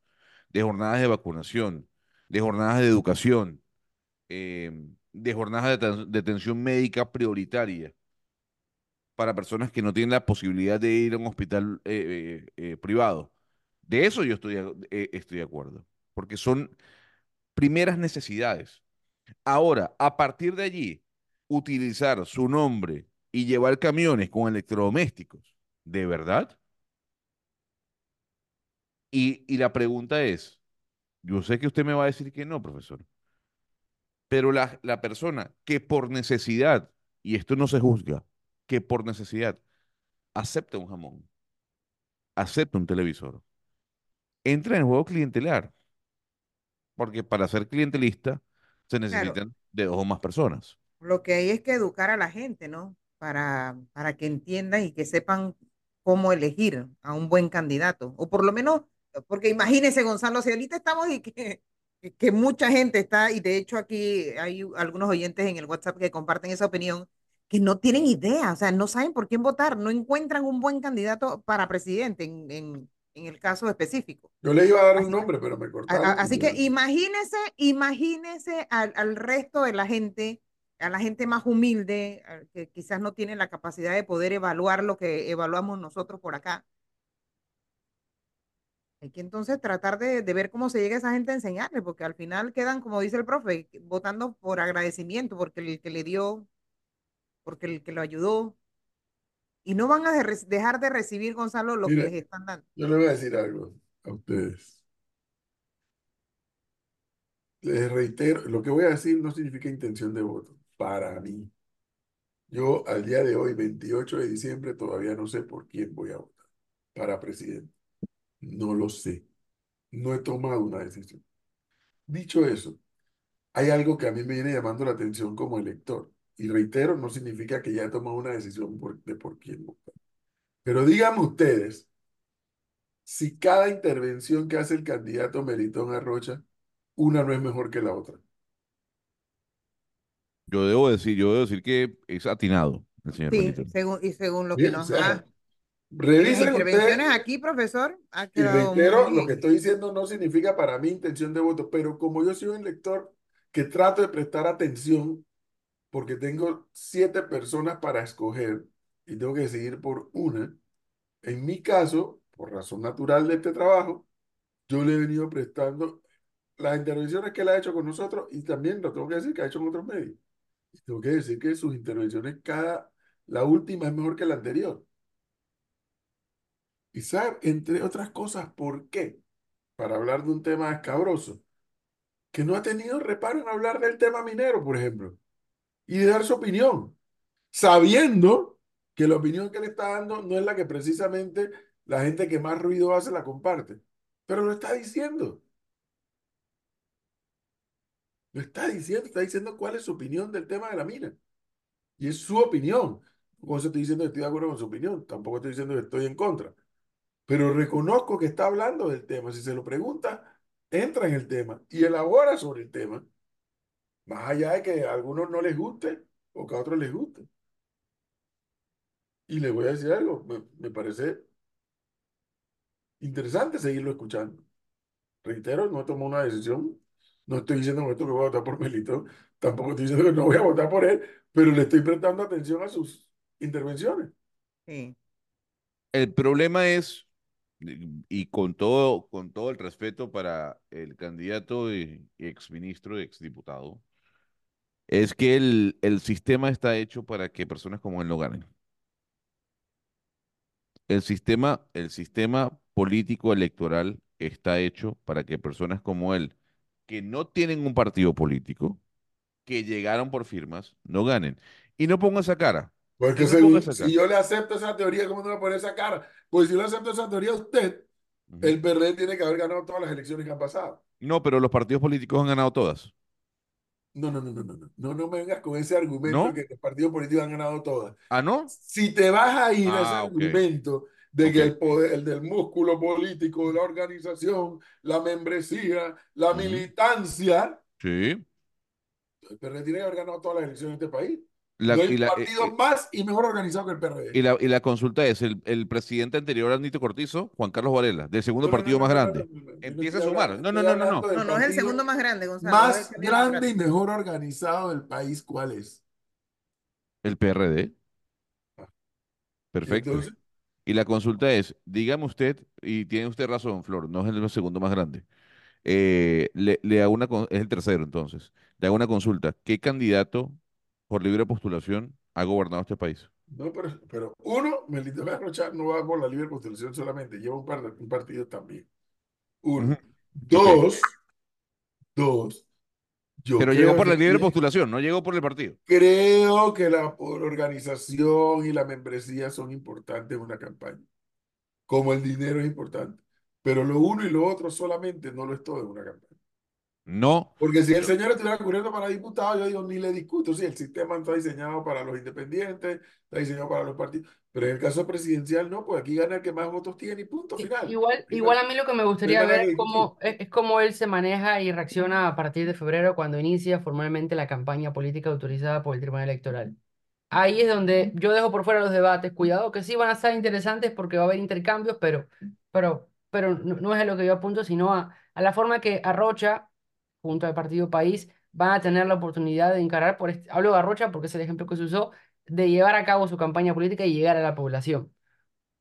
Speaker 4: de jornadas de vacunación, de jornadas de educación, eh, de jornadas de, de atención médica prioritaria para personas que no tienen la posibilidad de ir a un hospital eh, eh, eh, privado. De eso yo estoy, de- acuerdo, porque son primeras necesidades. Ahora, a partir de allí, utilizar su nombre y llevar camiones con electrodomésticos, ¿de verdad? Y, la pregunta es, yo sé que usted me va a decir que no, profesor, pero la persona que por necesidad, y esto no se juzga, que por necesidad acepta un jamón, acepta un televisor, entra en el juego clientelar, porque para ser clientelista se necesitan de dos o más personas.
Speaker 3: Lo que hay es que educar a la gente, ¿no? Para, para que entiendan y que sepan cómo elegir a un buen candidato. O por lo menos, porque imagínese, Gonzalo, si ahorita estamos y que- que mucha gente está, y de hecho aquí hay algunos oyentes en el WhatsApp que comparten esa opinión, que no tienen idea, o sea, no saben por quién votar, no encuentran un buen candidato para presidente en, en, en el caso específico.
Speaker 1: Yo le iba a dar
Speaker 3: Así
Speaker 1: un nombre, pero me cortaron.
Speaker 3: a- Así que imagínese, imagínese al, al resto de la gente, a la gente más humilde, que quizás no tiene la capacidad de poder evaluar lo que evaluamos nosotros por acá. Hay que entonces tratar de, de ver cómo se llega a esa gente a enseñarle, porque al final quedan, como dice el profe, votando por agradecimiento, porque el que le dio, porque el que lo ayudó, y no van a de- dejar de recibir, Gonzalo, lo que les están dando.
Speaker 1: Yo le voy a decir algo a ustedes. Les reitero, lo que voy a decir no significa intención de voto. Para mí. Yo al día de hoy, 28 de diciembre, todavía no sé por quién voy a votar para presidente. No lo sé. No he tomado una decisión. Dicho eso, hay algo que a mí me viene llamando la atención como elector. Y reitero, no significa que ya he tomado una decisión por- de por quién votar. Pero díganme ustedes, si cada intervención que hace el candidato Melitón Arrocha, una no es mejor que la otra.
Speaker 4: Yo debo decir, yo debo decir que es atinado el señor
Speaker 3: Sí, según, y según lo que
Speaker 1: o
Speaker 3: nos
Speaker 1: sea,
Speaker 3: ha... Las
Speaker 1: Revisen
Speaker 3: intervenciones aquí, profesor, ha
Speaker 1: y reitero,
Speaker 3: muy...
Speaker 1: lo que estoy diciendo no significa para mí intención de voto, pero como yo soy un lector que trato de prestar atención porque tengo siete personas para escoger y tengo que decidir por una, en mi caso, por razón natural de este trabajo, yo le he venido prestando las intervenciones que él ha hecho con nosotros y también lo tengo que decir que ha hecho en otros medios. Y tengo que decir que sus intervenciones, cada, la última es mejor que la anterior. Y sabe, entre otras cosas, ¿por qué? Para hablar de un tema escabroso, que no ha tenido reparo en hablar del tema minero, por ejemplo, y dar su opinión, sabiendo que la opinión que le está dando no es la que precisamente la gente que más ruido hace la comparte, pero lo está diciendo. Lo está diciendo, está diciendo cuál es su opinión del tema de la mina. Y es su opinión. No estoy diciendo que estoy de acuerdo con su opinión, tampoco estoy diciendo que estoy en contra. Pero reconozco que está hablando del tema. Si se lo pregunta, entra en el tema y elabora sobre el tema. Más allá de que a algunos no les guste o que a otros les guste. Y le voy a decir algo, me, me parece interesante seguirlo escuchando. Reitero, no tomo una decisión. No estoy diciendo con esto que voy a votar por Melito. Tampoco estoy diciendo que no voy a votar por él, pero le estoy prestando atención a sus intervenciones.
Speaker 3: Sí.
Speaker 4: El problema es, y con todo, con todo el respeto para el candidato y, y exministro y exdiputado, es que el, el sistema está hecho para que personas como él no ganen. El sistema, el sistema político electoral está hecho para que personas como él, que no tienen un partido político, que llegaron por firmas, no ganen. Y no ponga esa cara.
Speaker 1: Porque
Speaker 4: no
Speaker 1: según-
Speaker 4: esa
Speaker 1: si yo le acepto esa teoría, ¿cómo no le pone esa cara? Pues si yo le acepto esa teoría a usted, el PRD tiene que haber ganado todas las elecciones que han pasado.
Speaker 4: No, pero los partidos políticos han ganado todas.
Speaker 1: No, no, no, no, no, no, no, no me vengas con ese argumento
Speaker 4: ¿No?
Speaker 1: que los partidos políticos han ganado todas.
Speaker 4: ¿Ah, no?
Speaker 1: Si te vas a ir a ese
Speaker 4: Ah, ok.
Speaker 1: argumento de que el poder, el del músculo político, la organización, la membresía, la militancia,
Speaker 4: Sí.
Speaker 1: el PRD tiene que haber ganado todas las elecciones de este país.
Speaker 4: La- y, la,
Speaker 1: partido
Speaker 4: eh, eh,
Speaker 1: más y mejor organizado que el PRD.
Speaker 4: y la- y la consulta es, el, el presidente anterior a Nito Cortizo, Juan Carlos Varela, del segundo
Speaker 1: No, no,
Speaker 4: partido
Speaker 1: no,
Speaker 4: más grande,
Speaker 1: no, no, no, yo no
Speaker 4: empieza a sumar. No, no, no, no, no.
Speaker 3: No, no es el segundo más grande, Gonzalo.
Speaker 1: más grande y mejor organizado del país, ¿cuál es?
Speaker 4: El PRD.
Speaker 1: Ah.
Speaker 4: Perfecto.
Speaker 1: Entonces,
Speaker 4: Y la consulta es, dígame usted, y tiene usted razón, Flor, no es el segundo más grande. Eh, le, le hago una, es el tercero entonces. Le hago una consulta. ¿Qué candidato por libre postulación ha gobernado este país?
Speaker 1: no, pero, pero uno, Melito Rocha no va por la libre postulación solamente, lleva un, par un partido también. Uno. Dos, dos, yo
Speaker 4: Pero llegó por la libre postulación, no llegó por el partido.
Speaker 1: creo que la organización y la membresía son importantes en una campaña, como el dinero es importante. Pero lo uno y lo otro solamente no lo es todo en una campaña.
Speaker 4: No.
Speaker 1: Porque si el señor estuviera corriendo para diputado, yo digo, ni le discuto. Sí, el sistema está diseñado para los independientes, está diseñado para los partidos. Pero en el caso presidencial, no, pues aquí gana el que más votos tiene y punto final.
Speaker 2: Igual,
Speaker 1: Ahí
Speaker 2: igual a mí lo que me gustaría
Speaker 1: nada
Speaker 2: ver es cómo, es, cómo él se maneja y reacciona a partir de febrero cuando inicia formalmente la campaña política autorizada por el Tribunal Electoral. Ahí es donde yo dejo por fuera los debates. Cuidado, que sí van a estar interesantes porque va a haber intercambios, pero, pero, pero no, no es a lo que yo apunto, sino a, a la forma que Arrocha, junto al Partido País, van a tener la oportunidad de encarar, por este, hablo de Arrocha porque es el ejemplo que se usó, de llevar a cabo su campaña política y llegar a la población.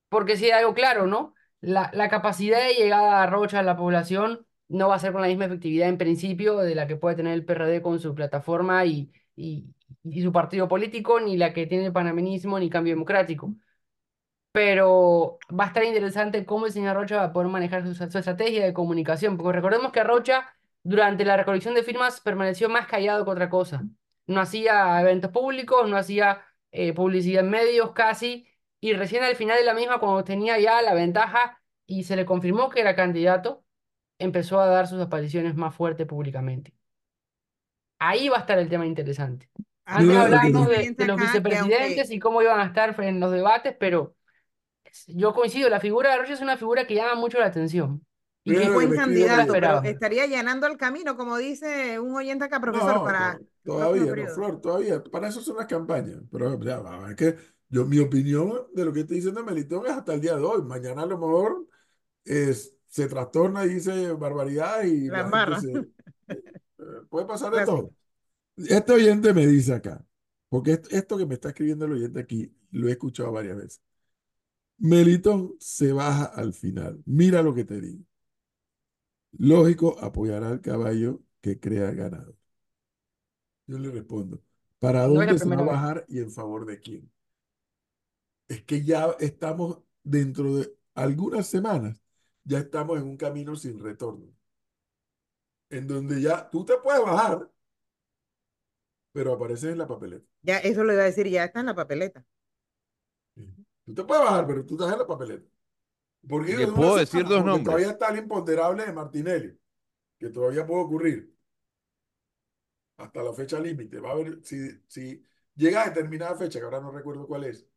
Speaker 2: Porque si hay algo claro, ¿no? La, la capacidad de llegada a Rocha a la población no va a ser con la misma efectividad en principio de la que puede tener el PRD con su plataforma y, y, y su partido político, ni la que tiene el panameñismo ni Cambio Democrático. Pero va a estar interesante cómo el señor Rocha va a poder manejar su, su estrategia de comunicación, porque recordemos que Rocha durante la recolección de firmas permaneció más callado que otra cosa. No hacía eventos públicos, no hacía eh, publicidad en medios casi, y recién al final de la misma, cuando tenía ya la ventaja y se le confirmó que era candidato, empezó a dar sus apariciones más fuerte públicamente. Ahí va a estar el tema interesante.
Speaker 3: Ah,
Speaker 2: Antes
Speaker 1: ok.
Speaker 2: de, los vicepresidentes y cómo iban a estar en los debates, pero yo coincido, la figura de Rocha es una figura que llama mucho la atención. Y
Speaker 1: lo
Speaker 3: buen candidato, pero estaría allanando el camino, como dice un oyente acá, profesor,
Speaker 1: No,
Speaker 3: para
Speaker 1: todavía, no. Flor, todavía. Para eso son las campañas. Pero ya es que Yo, mi opinión de lo que estoy diciendo Melitón es hasta el día de hoy. Mañana a lo mejor es, se trastorna y dice barbaridad y eh, puede pasar de todo. Este oyente me dice acá, porque esto, esto que me está escribiendo el oyente aquí, lo he escuchado varias veces. Melitón se baja al final. Mira lo que te digo. Lógico, apoyará al caballo que crea ganado. Yo le respondo, ¿para
Speaker 2: No
Speaker 1: dónde se va a
Speaker 2: vez.
Speaker 1: bajar y en favor de quién? Es que ya estamos dentro de algunas semanas, ya estamos en un camino sin retorno, en donde ya tú te puedes bajar, pero apareces en la papeleta.
Speaker 3: Ya, eso lo iba a decir, ya está en la papeleta.
Speaker 1: Tú te puedes bajar, pero tú estás en la papeleta. ¿Por qué
Speaker 4: Le
Speaker 1: digo de
Speaker 4: puedo decir dos
Speaker 1: Porque
Speaker 4: nombres.
Speaker 1: todavía está el imponderable de Martinelli, que todavía puede ocurrir hasta la fecha límite. Va a ver si, si llega a determinada fecha, que ahora no recuerdo cuál es,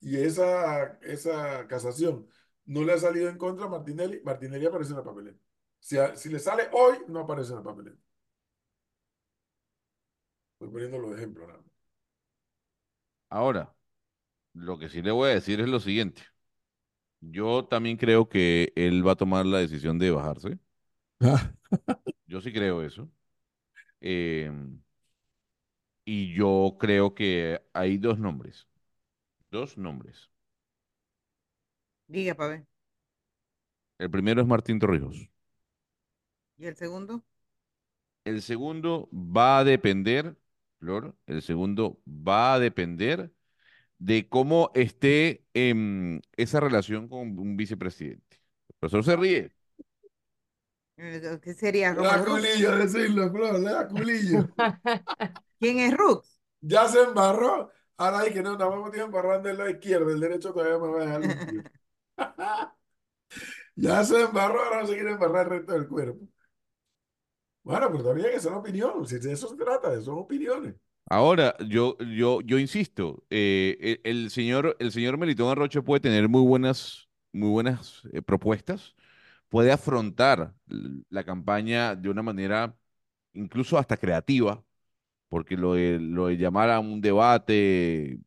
Speaker 1: y esa, esa casación no le ha salido en contra a Martinelli, Martinelli aparece en la papeleta. Si, a- si le sale hoy, no aparece en la papeleta. Estoy poniéndolo de ejemplo, nada más.
Speaker 4: Ahora, lo que sí le voy a decir es lo siguiente. Yo también creo que él va a tomar la decisión de bajarse.
Speaker 1: Ah,
Speaker 4: Yo sí creo eso. Eh, y yo creo que hay dos nombres. Dos nombres.
Speaker 3: Diga, para ver.
Speaker 4: El primero es Martín Torrijos.
Speaker 3: ¿Y el segundo?
Speaker 4: El segundo va a depender, Flor, el segundo va a depender de cómo esté em, esa relación con un vicepresidente. El profesor se ríe.
Speaker 3: Eh, ¿Qué sería
Speaker 1: Le da culillo decirlo, Flor, le da culillo.
Speaker 3: ¿Quién es Rux?
Speaker 1: Ya se embarró. Ahora hay que no, nada más tiene embarrando el lado izquierdo, el derecho todavía me va a dejar limpio. Ya se embarró, ahora no se quiere embarrar el resto del cuerpo. Bueno, pero también que son opiniones, si de eso se trata, son opiniones.
Speaker 4: Ahora, yo, yo, yo insisto, eh, el, el señor, el señor Melitón Arrocho puede tener muy buenas, muy buenas eh, propuestas, puede afrontar la campaña de una manera incluso hasta creativa, porque lo de, lo llamar a un debate,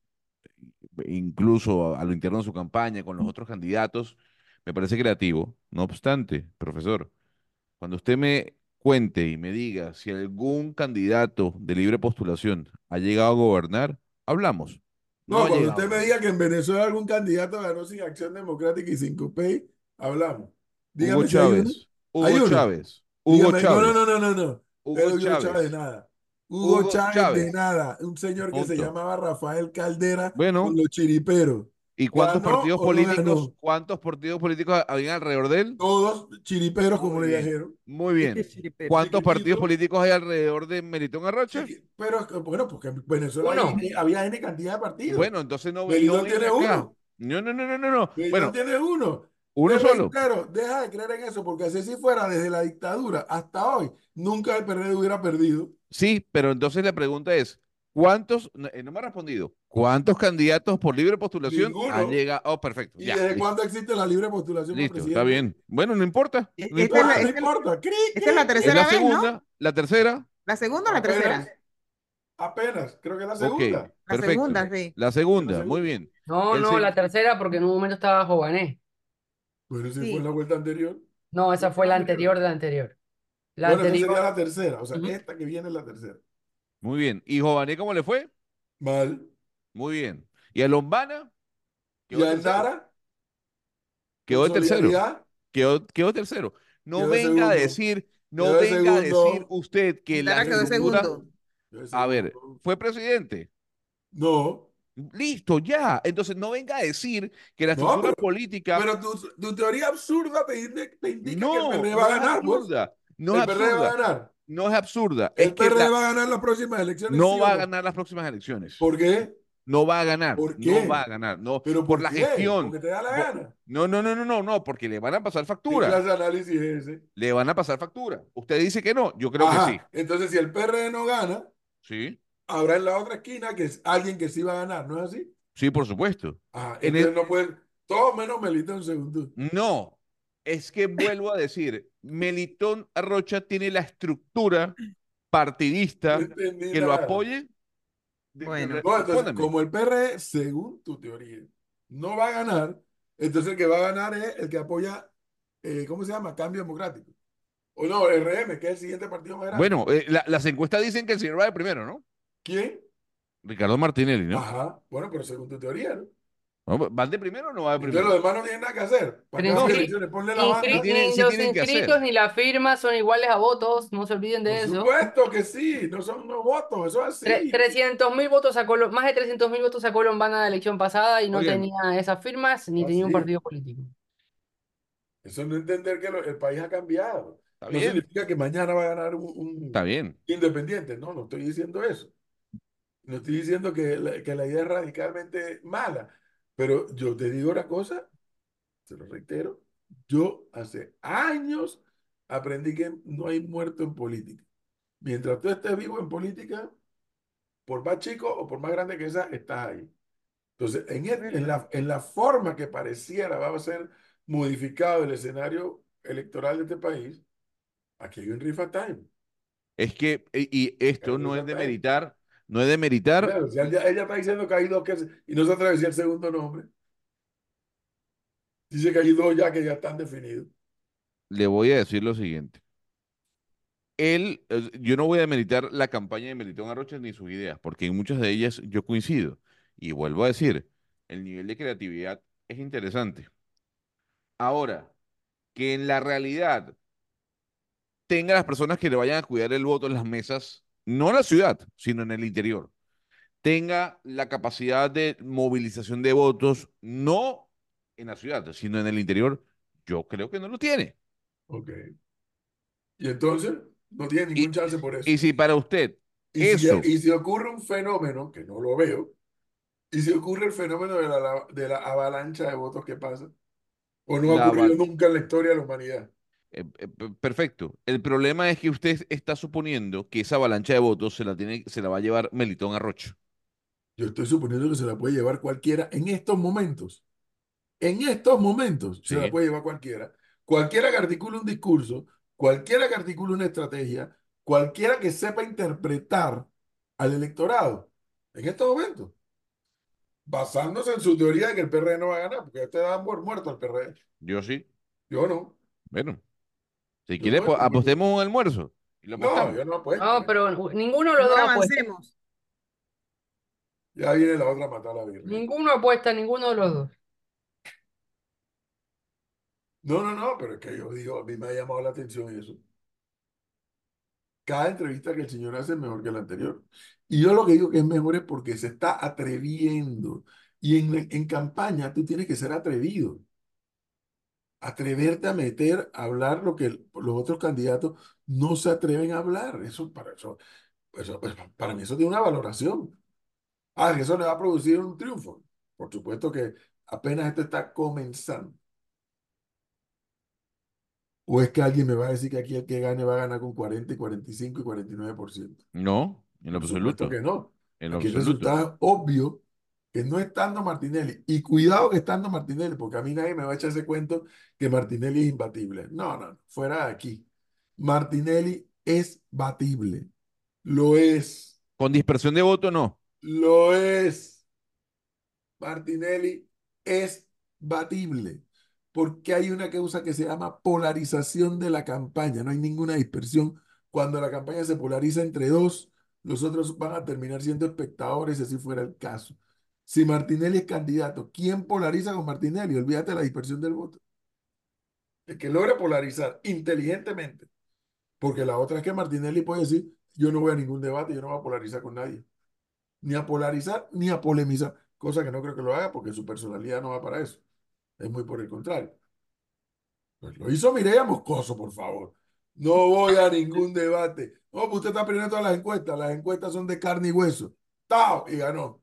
Speaker 4: incluso a, a lo interno de su campaña con los otros candidatos, me parece creativo. No obstante, profesor, cuando usted me cuente y me diga si algún candidato de libre postulación ha llegado a gobernar, hablamos.
Speaker 1: No, cuando usted me diga que en Venezuela algún candidato ganó sin Acción Democrática y sin COPEI, hablamos. Dígame
Speaker 4: Hugo
Speaker 1: si hay uno.
Speaker 4: Chávez, Hugo
Speaker 1: ¿Hay uno?
Speaker 4: Chávez, Hugo
Speaker 1: Dígame,
Speaker 4: Chávez,
Speaker 1: no, no, no, no, no.
Speaker 4: Hugo
Speaker 1: Hugo
Speaker 4: Chávez.
Speaker 1: Chávez de nada. Hugo,
Speaker 4: Hugo
Speaker 1: Chávez,
Speaker 4: Chávez.
Speaker 1: de nada. Un señor que se llamaba Rafael Caldera
Speaker 4: Bueno.
Speaker 1: con los chiriperos.
Speaker 4: ¿Y cuántos
Speaker 1: ¿Ganó
Speaker 4: partidos políticos,
Speaker 1: ganó?
Speaker 4: cuántos partidos políticos habían alrededor de él?
Speaker 1: Todos chiriperos, como
Speaker 4: Muy
Speaker 1: le dijeron.
Speaker 4: Muy bien.
Speaker 3: Chiripero.
Speaker 4: ¿Cuántos partidos políticos hay alrededor de Melitón Arrocha?
Speaker 1: Pero bueno, porque en Venezuela hay- había N cantidad de partidos.
Speaker 4: Bueno, entonces no,
Speaker 1: Melitón tiene
Speaker 4: acá.
Speaker 1: uno.
Speaker 4: No, no, no, no, no, no.
Speaker 1: Melitón
Speaker 4: Bueno,
Speaker 1: tiene uno.
Speaker 4: uno
Speaker 1: Te
Speaker 4: solo.
Speaker 1: reitero, deja de creer en eso, porque así si fuera desde la dictadura hasta hoy, nunca el PRD hubiera perdido.
Speaker 4: Sí, pero entonces la pregunta es, ¿cuántos, no, eh, no me ha respondido, ¿cuántos candidatos por libre postulación
Speaker 1: Ninguno.
Speaker 4: han llegado? Oh, perfecto,
Speaker 1: ¿Y
Speaker 4: ya,
Speaker 1: desde
Speaker 4: listo,
Speaker 1: cuándo existe la libre postulación
Speaker 4: listo,
Speaker 1: presidente?
Speaker 4: está bien. Bueno, no importa,
Speaker 3: E-
Speaker 4: no
Speaker 3: esta es
Speaker 4: importa.
Speaker 3: la-
Speaker 1: no
Speaker 3: esta-
Speaker 1: importa. Cri,
Speaker 3: Esta es la.
Speaker 4: Es
Speaker 3: tercera
Speaker 4: la
Speaker 3: vez, ¿no?
Speaker 4: segunda, la tercera,
Speaker 3: ¿La segunda o la
Speaker 1: Apenas,
Speaker 3: tercera?
Speaker 1: apenas, creo que es la segunda.
Speaker 3: La
Speaker 4: perfecto.
Speaker 3: segunda, sí.
Speaker 4: La segunda,
Speaker 1: La
Speaker 4: muy bien.
Speaker 2: No,
Speaker 4: El
Speaker 2: no,
Speaker 4: se-
Speaker 2: la tercera porque en un momento estaba Jované.
Speaker 1: Bueno, ese
Speaker 3: Sí.
Speaker 1: fue la vuelta anterior.
Speaker 2: No, esa fue la anterior de la anterior. La
Speaker 1: bueno, esa
Speaker 2: anterior,
Speaker 1: sería la tercera. O sea, esta que viene es la tercera.
Speaker 4: Muy bien. ¿Y Jované cómo le fue?
Speaker 1: Mal.
Speaker 4: Muy bien. ¿Y a Lombana?
Speaker 1: Y a. Aldara,
Speaker 4: Quedó tercero. Quedó, quedó tercero. No
Speaker 1: Quedó
Speaker 4: venga a decir, no
Speaker 1: Quedó
Speaker 4: venga a decir usted que la
Speaker 3: quedó
Speaker 4: estructura-
Speaker 3: segundo.
Speaker 4: A ver,
Speaker 1: no-
Speaker 4: fue presidente.
Speaker 1: No,
Speaker 4: Listo, ya. Entonces no venga a decir que la
Speaker 1: No,
Speaker 4: estructura
Speaker 1: pero-
Speaker 4: política
Speaker 1: pero tu, tu teoría absurda te, indi- te indica
Speaker 4: no,
Speaker 1: que el PRD
Speaker 4: no
Speaker 1: va a ganar. pues.
Speaker 4: absurda. No
Speaker 1: el PRD va a ganar.
Speaker 4: No es absurda.
Speaker 1: El
Speaker 4: Es que
Speaker 1: PRD
Speaker 4: la-
Speaker 1: va a ganar las próximas elecciones.
Speaker 4: no
Speaker 1: ¿sí
Speaker 4: va a
Speaker 1: no?
Speaker 4: ganar las próximas elecciones.
Speaker 1: ¿Por qué?
Speaker 4: No va a ganar.
Speaker 1: ¿Por
Speaker 4: No
Speaker 1: qué?
Speaker 4: va a ganar. No,
Speaker 1: ¿Pero
Speaker 4: por
Speaker 1: por
Speaker 4: la
Speaker 1: qué?
Speaker 4: gestión.
Speaker 1: Porque te da la gana.
Speaker 4: No, no, no, no, no, no, porque le van a pasar
Speaker 1: ¿Qué
Speaker 4: factura.
Speaker 1: clase de análisis es ese?
Speaker 4: Le van a pasar factura. Usted dice que no, yo creo
Speaker 1: Ajá,
Speaker 4: que sí.
Speaker 1: Entonces, si el PRD no gana,
Speaker 4: Sí,
Speaker 1: habrá en la otra esquina que es alguien que sí va a ganar, ¿no es así?
Speaker 4: sí, por supuesto.
Speaker 1: Ajá,
Speaker 4: En
Speaker 1: entonces
Speaker 4: el-
Speaker 1: no puede, todo menos Melitón según tú.
Speaker 4: No, es que vuelvo a decir, Melitón Arrocha tiene la estructura partidista
Speaker 1: No
Speaker 4: que lo apoye. de-
Speaker 3: Bueno.
Speaker 1: No, entonces, como el PRD, según tu teoría, no va a ganar, entonces el que va a ganar es el que apoya, eh, ¿cómo se llama? Cambio Democrático. O no, RM, que es el siguiente partido más grande.
Speaker 4: Bueno, eh, la- las encuestas dicen que el señor va de primero, ¿no?
Speaker 1: ¿Quién?
Speaker 4: Ricardo Martinelli, ¿no?
Speaker 1: Ajá. Bueno, pero según tu teoría, ¿no?
Speaker 4: No, ¿Van de primero o no va de
Speaker 1: Entonces los
Speaker 4: primero?
Speaker 1: demás no tienen nada que hacer. ¿Para qué
Speaker 2: Pero
Speaker 1: van a
Speaker 2: inscri-
Speaker 1: elecciones? Ponle la banda.
Speaker 4: Tienen- sí
Speaker 2: los
Speaker 4: tienen que
Speaker 2: inscritos ni las firmas son iguales a votos, no se olviden de
Speaker 1: Por
Speaker 2: eso.
Speaker 1: supuesto que sí, no son unos votos, eso es
Speaker 2: Tre-
Speaker 1: así.
Speaker 2: 300 mil votos sacó, más de 300 mil votos sacó Lombana en la elección pasada y no
Speaker 4: Oigan.
Speaker 2: tenía esas firmas ni tenía un
Speaker 1: Así
Speaker 2: partido político.
Speaker 1: Eso no entender que lo- el país ha cambiado.
Speaker 4: Está
Speaker 1: No
Speaker 4: bien,
Speaker 1: significa que mañana va a ganar un, un
Speaker 4: está bien.
Speaker 1: independiente. No, no estoy diciendo eso. No estoy diciendo que la, que la idea es radicalmente mala. Pero yo te digo una cosa, se lo reitero. Yo hace años aprendí que no hay muerto en política. Mientras tú estés vivo en política, por más chico o por más grande que sea, estás ahí. Entonces, en, el- en la, en la forma que pareciera va a ser modificado el escenario electoral de este país, aquí hay un rifa time.
Speaker 4: Es que, e- y esto no es de meritar, no es de meritar.
Speaker 1: Claro, si ella, ella está diciendo que hay dos que, y no se atreve a decir el segundo nombre. Dice que hay dos ya que ya están definidos.
Speaker 4: Le voy a decir lo siguiente. Él, yo no voy a demeritar la campaña de Melitón Arrocha ni sus ideas, porque en muchas de ellas yo coincido. Y vuelvo a decir, el nivel de creatividad es interesante. Ahora, que en la realidad tenga las personas que le vayan a cuidar el voto en las mesas, no en la ciudad, sino en el interior, tenga la capacidad de movilización de votos, no en la ciudad, sino en el interior, yo creo que no lo tiene.
Speaker 1: Ok. Y entonces no tiene ningún chance por eso.
Speaker 4: Y si para usted
Speaker 1: Y si, y ocurre un fenómeno, que no lo veo, y si ocurre el fenómeno de la, de la avalancha de votos que pasa, o no ha
Speaker 4: La
Speaker 1: ocurrido nunca en la historia de la humanidad.
Speaker 4: Eh, eh, pe- perfecto. El problema es que usted está suponiendo que esa avalancha de votos se la tiene, se la va a llevar Melitón Arrocho.
Speaker 1: Yo estoy suponiendo que se la puede llevar cualquiera en estos momentos. En estos momentos se la puede llevar cualquiera. Cualquiera que articule un discurso, cualquiera que articule una estrategia, cualquiera que sepa interpretar al electorado. En estos momentos. Basándose en su teoría de que el PRD no va a ganar, porque usted da por muerto al PRD.
Speaker 4: Yo sí.
Speaker 1: Yo no.
Speaker 4: Bueno. Si quiere,
Speaker 1: no,
Speaker 4: apostemos un almuerzo. Y lo
Speaker 1: No, yo no apuesto.
Speaker 2: No, pero ninguno de los
Speaker 3: No
Speaker 2: dos apuesta.
Speaker 3: avancemos.
Speaker 1: Ya viene la otra a matar a la birria.
Speaker 2: Ninguno apuesta, ninguno de los dos.
Speaker 1: No, no, no, pero es que yo digo, a mí me ha llamado la atención eso. Cada entrevista que el señor hace es mejor que la anterior. Y yo lo que digo que es mejor es porque se está atreviendo. Y en, en campaña tú tienes que ser atrevido. Atreverte a meter, a hablar lo que el- los otros candidatos no se atreven a hablar. Eso para eso, eso, pues, para mí eso tiene una valoración. Ah, eso le va a producir un triunfo. Por supuesto que apenas esto está comenzando. ¿O es que alguien me va a decir que aquí el que gane va a ganar con 40, y 45 y 49%?
Speaker 4: No, en lo
Speaker 1: Por
Speaker 4: absoluto.
Speaker 1: que no.
Speaker 4: En lo
Speaker 1: Aquí el
Speaker 4: absoluto.
Speaker 1: resultado es obvio que no estando Martinelli, y cuidado que estando Martinelli, porque a mí nadie me va a echar ese cuento que Martinelli es imbatible. No, no, no, fuera de aquí. Martinelli es batible. Lo es.
Speaker 4: Con dispersión de voto, no.
Speaker 1: Lo es. Martinelli es batible. Porque hay una causa que se llama polarización de la campaña. No hay ninguna dispersión. Cuando la campaña se polariza entre dos, los otros van a terminar siendo espectadores, si así fuera el caso. Si Martinelli es candidato, ¿quién polariza con Martinelli? Olvídate de la dispersión del voto. El que logra polarizar inteligentemente. Porque la otra es que Martinelli puede decir, yo no voy a ningún debate, yo no voy a polarizar con nadie ni a polarizar, ni a polemizar, cosa que no creo que lo haga porque su personalidad no va para eso. Es muy por el contrario. Pues lo hizo Mireya Moscoso, por favor. No voy a ningún debate. No, pues usted está perdiendo todas las encuestas. Las encuestas son de carne y hueso. ¡Tao! Y ganó.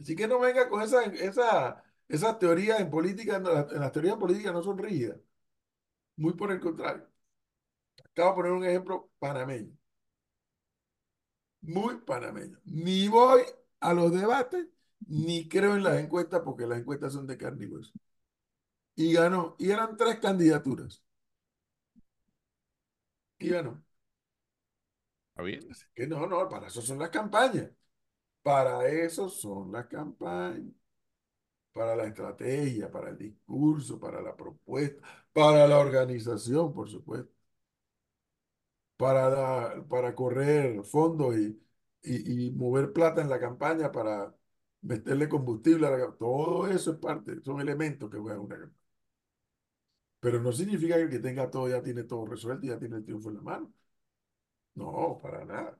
Speaker 1: Así que no venga con esa, esa, esas teorías en política. las- en las teorías políticas no son rígidas. Muy por el contrario. Acabo de poner un ejemplo panameño muy panameño. Ni voy a los debates, ni creo en las encuestas, porque las encuestas son de carne y hueso. Y ganó. Y eran tres candidaturas. Y ganó.
Speaker 4: ¿Está bien?
Speaker 1: Así que no, no, para eso son las campañas. Para eso son las campañas. Para la estrategia, para el discurso, para la propuesta, para la organización, por supuesto. Para, para correr fondos y, y, y mover plata en la campaña para meterle combustible a la campaña. Todo eso es parte, son elementos que juegan una campaña. Pero no significa que el que tenga todo ya tiene todo resuelto y ya tiene el triunfo en la mano. No, para nada.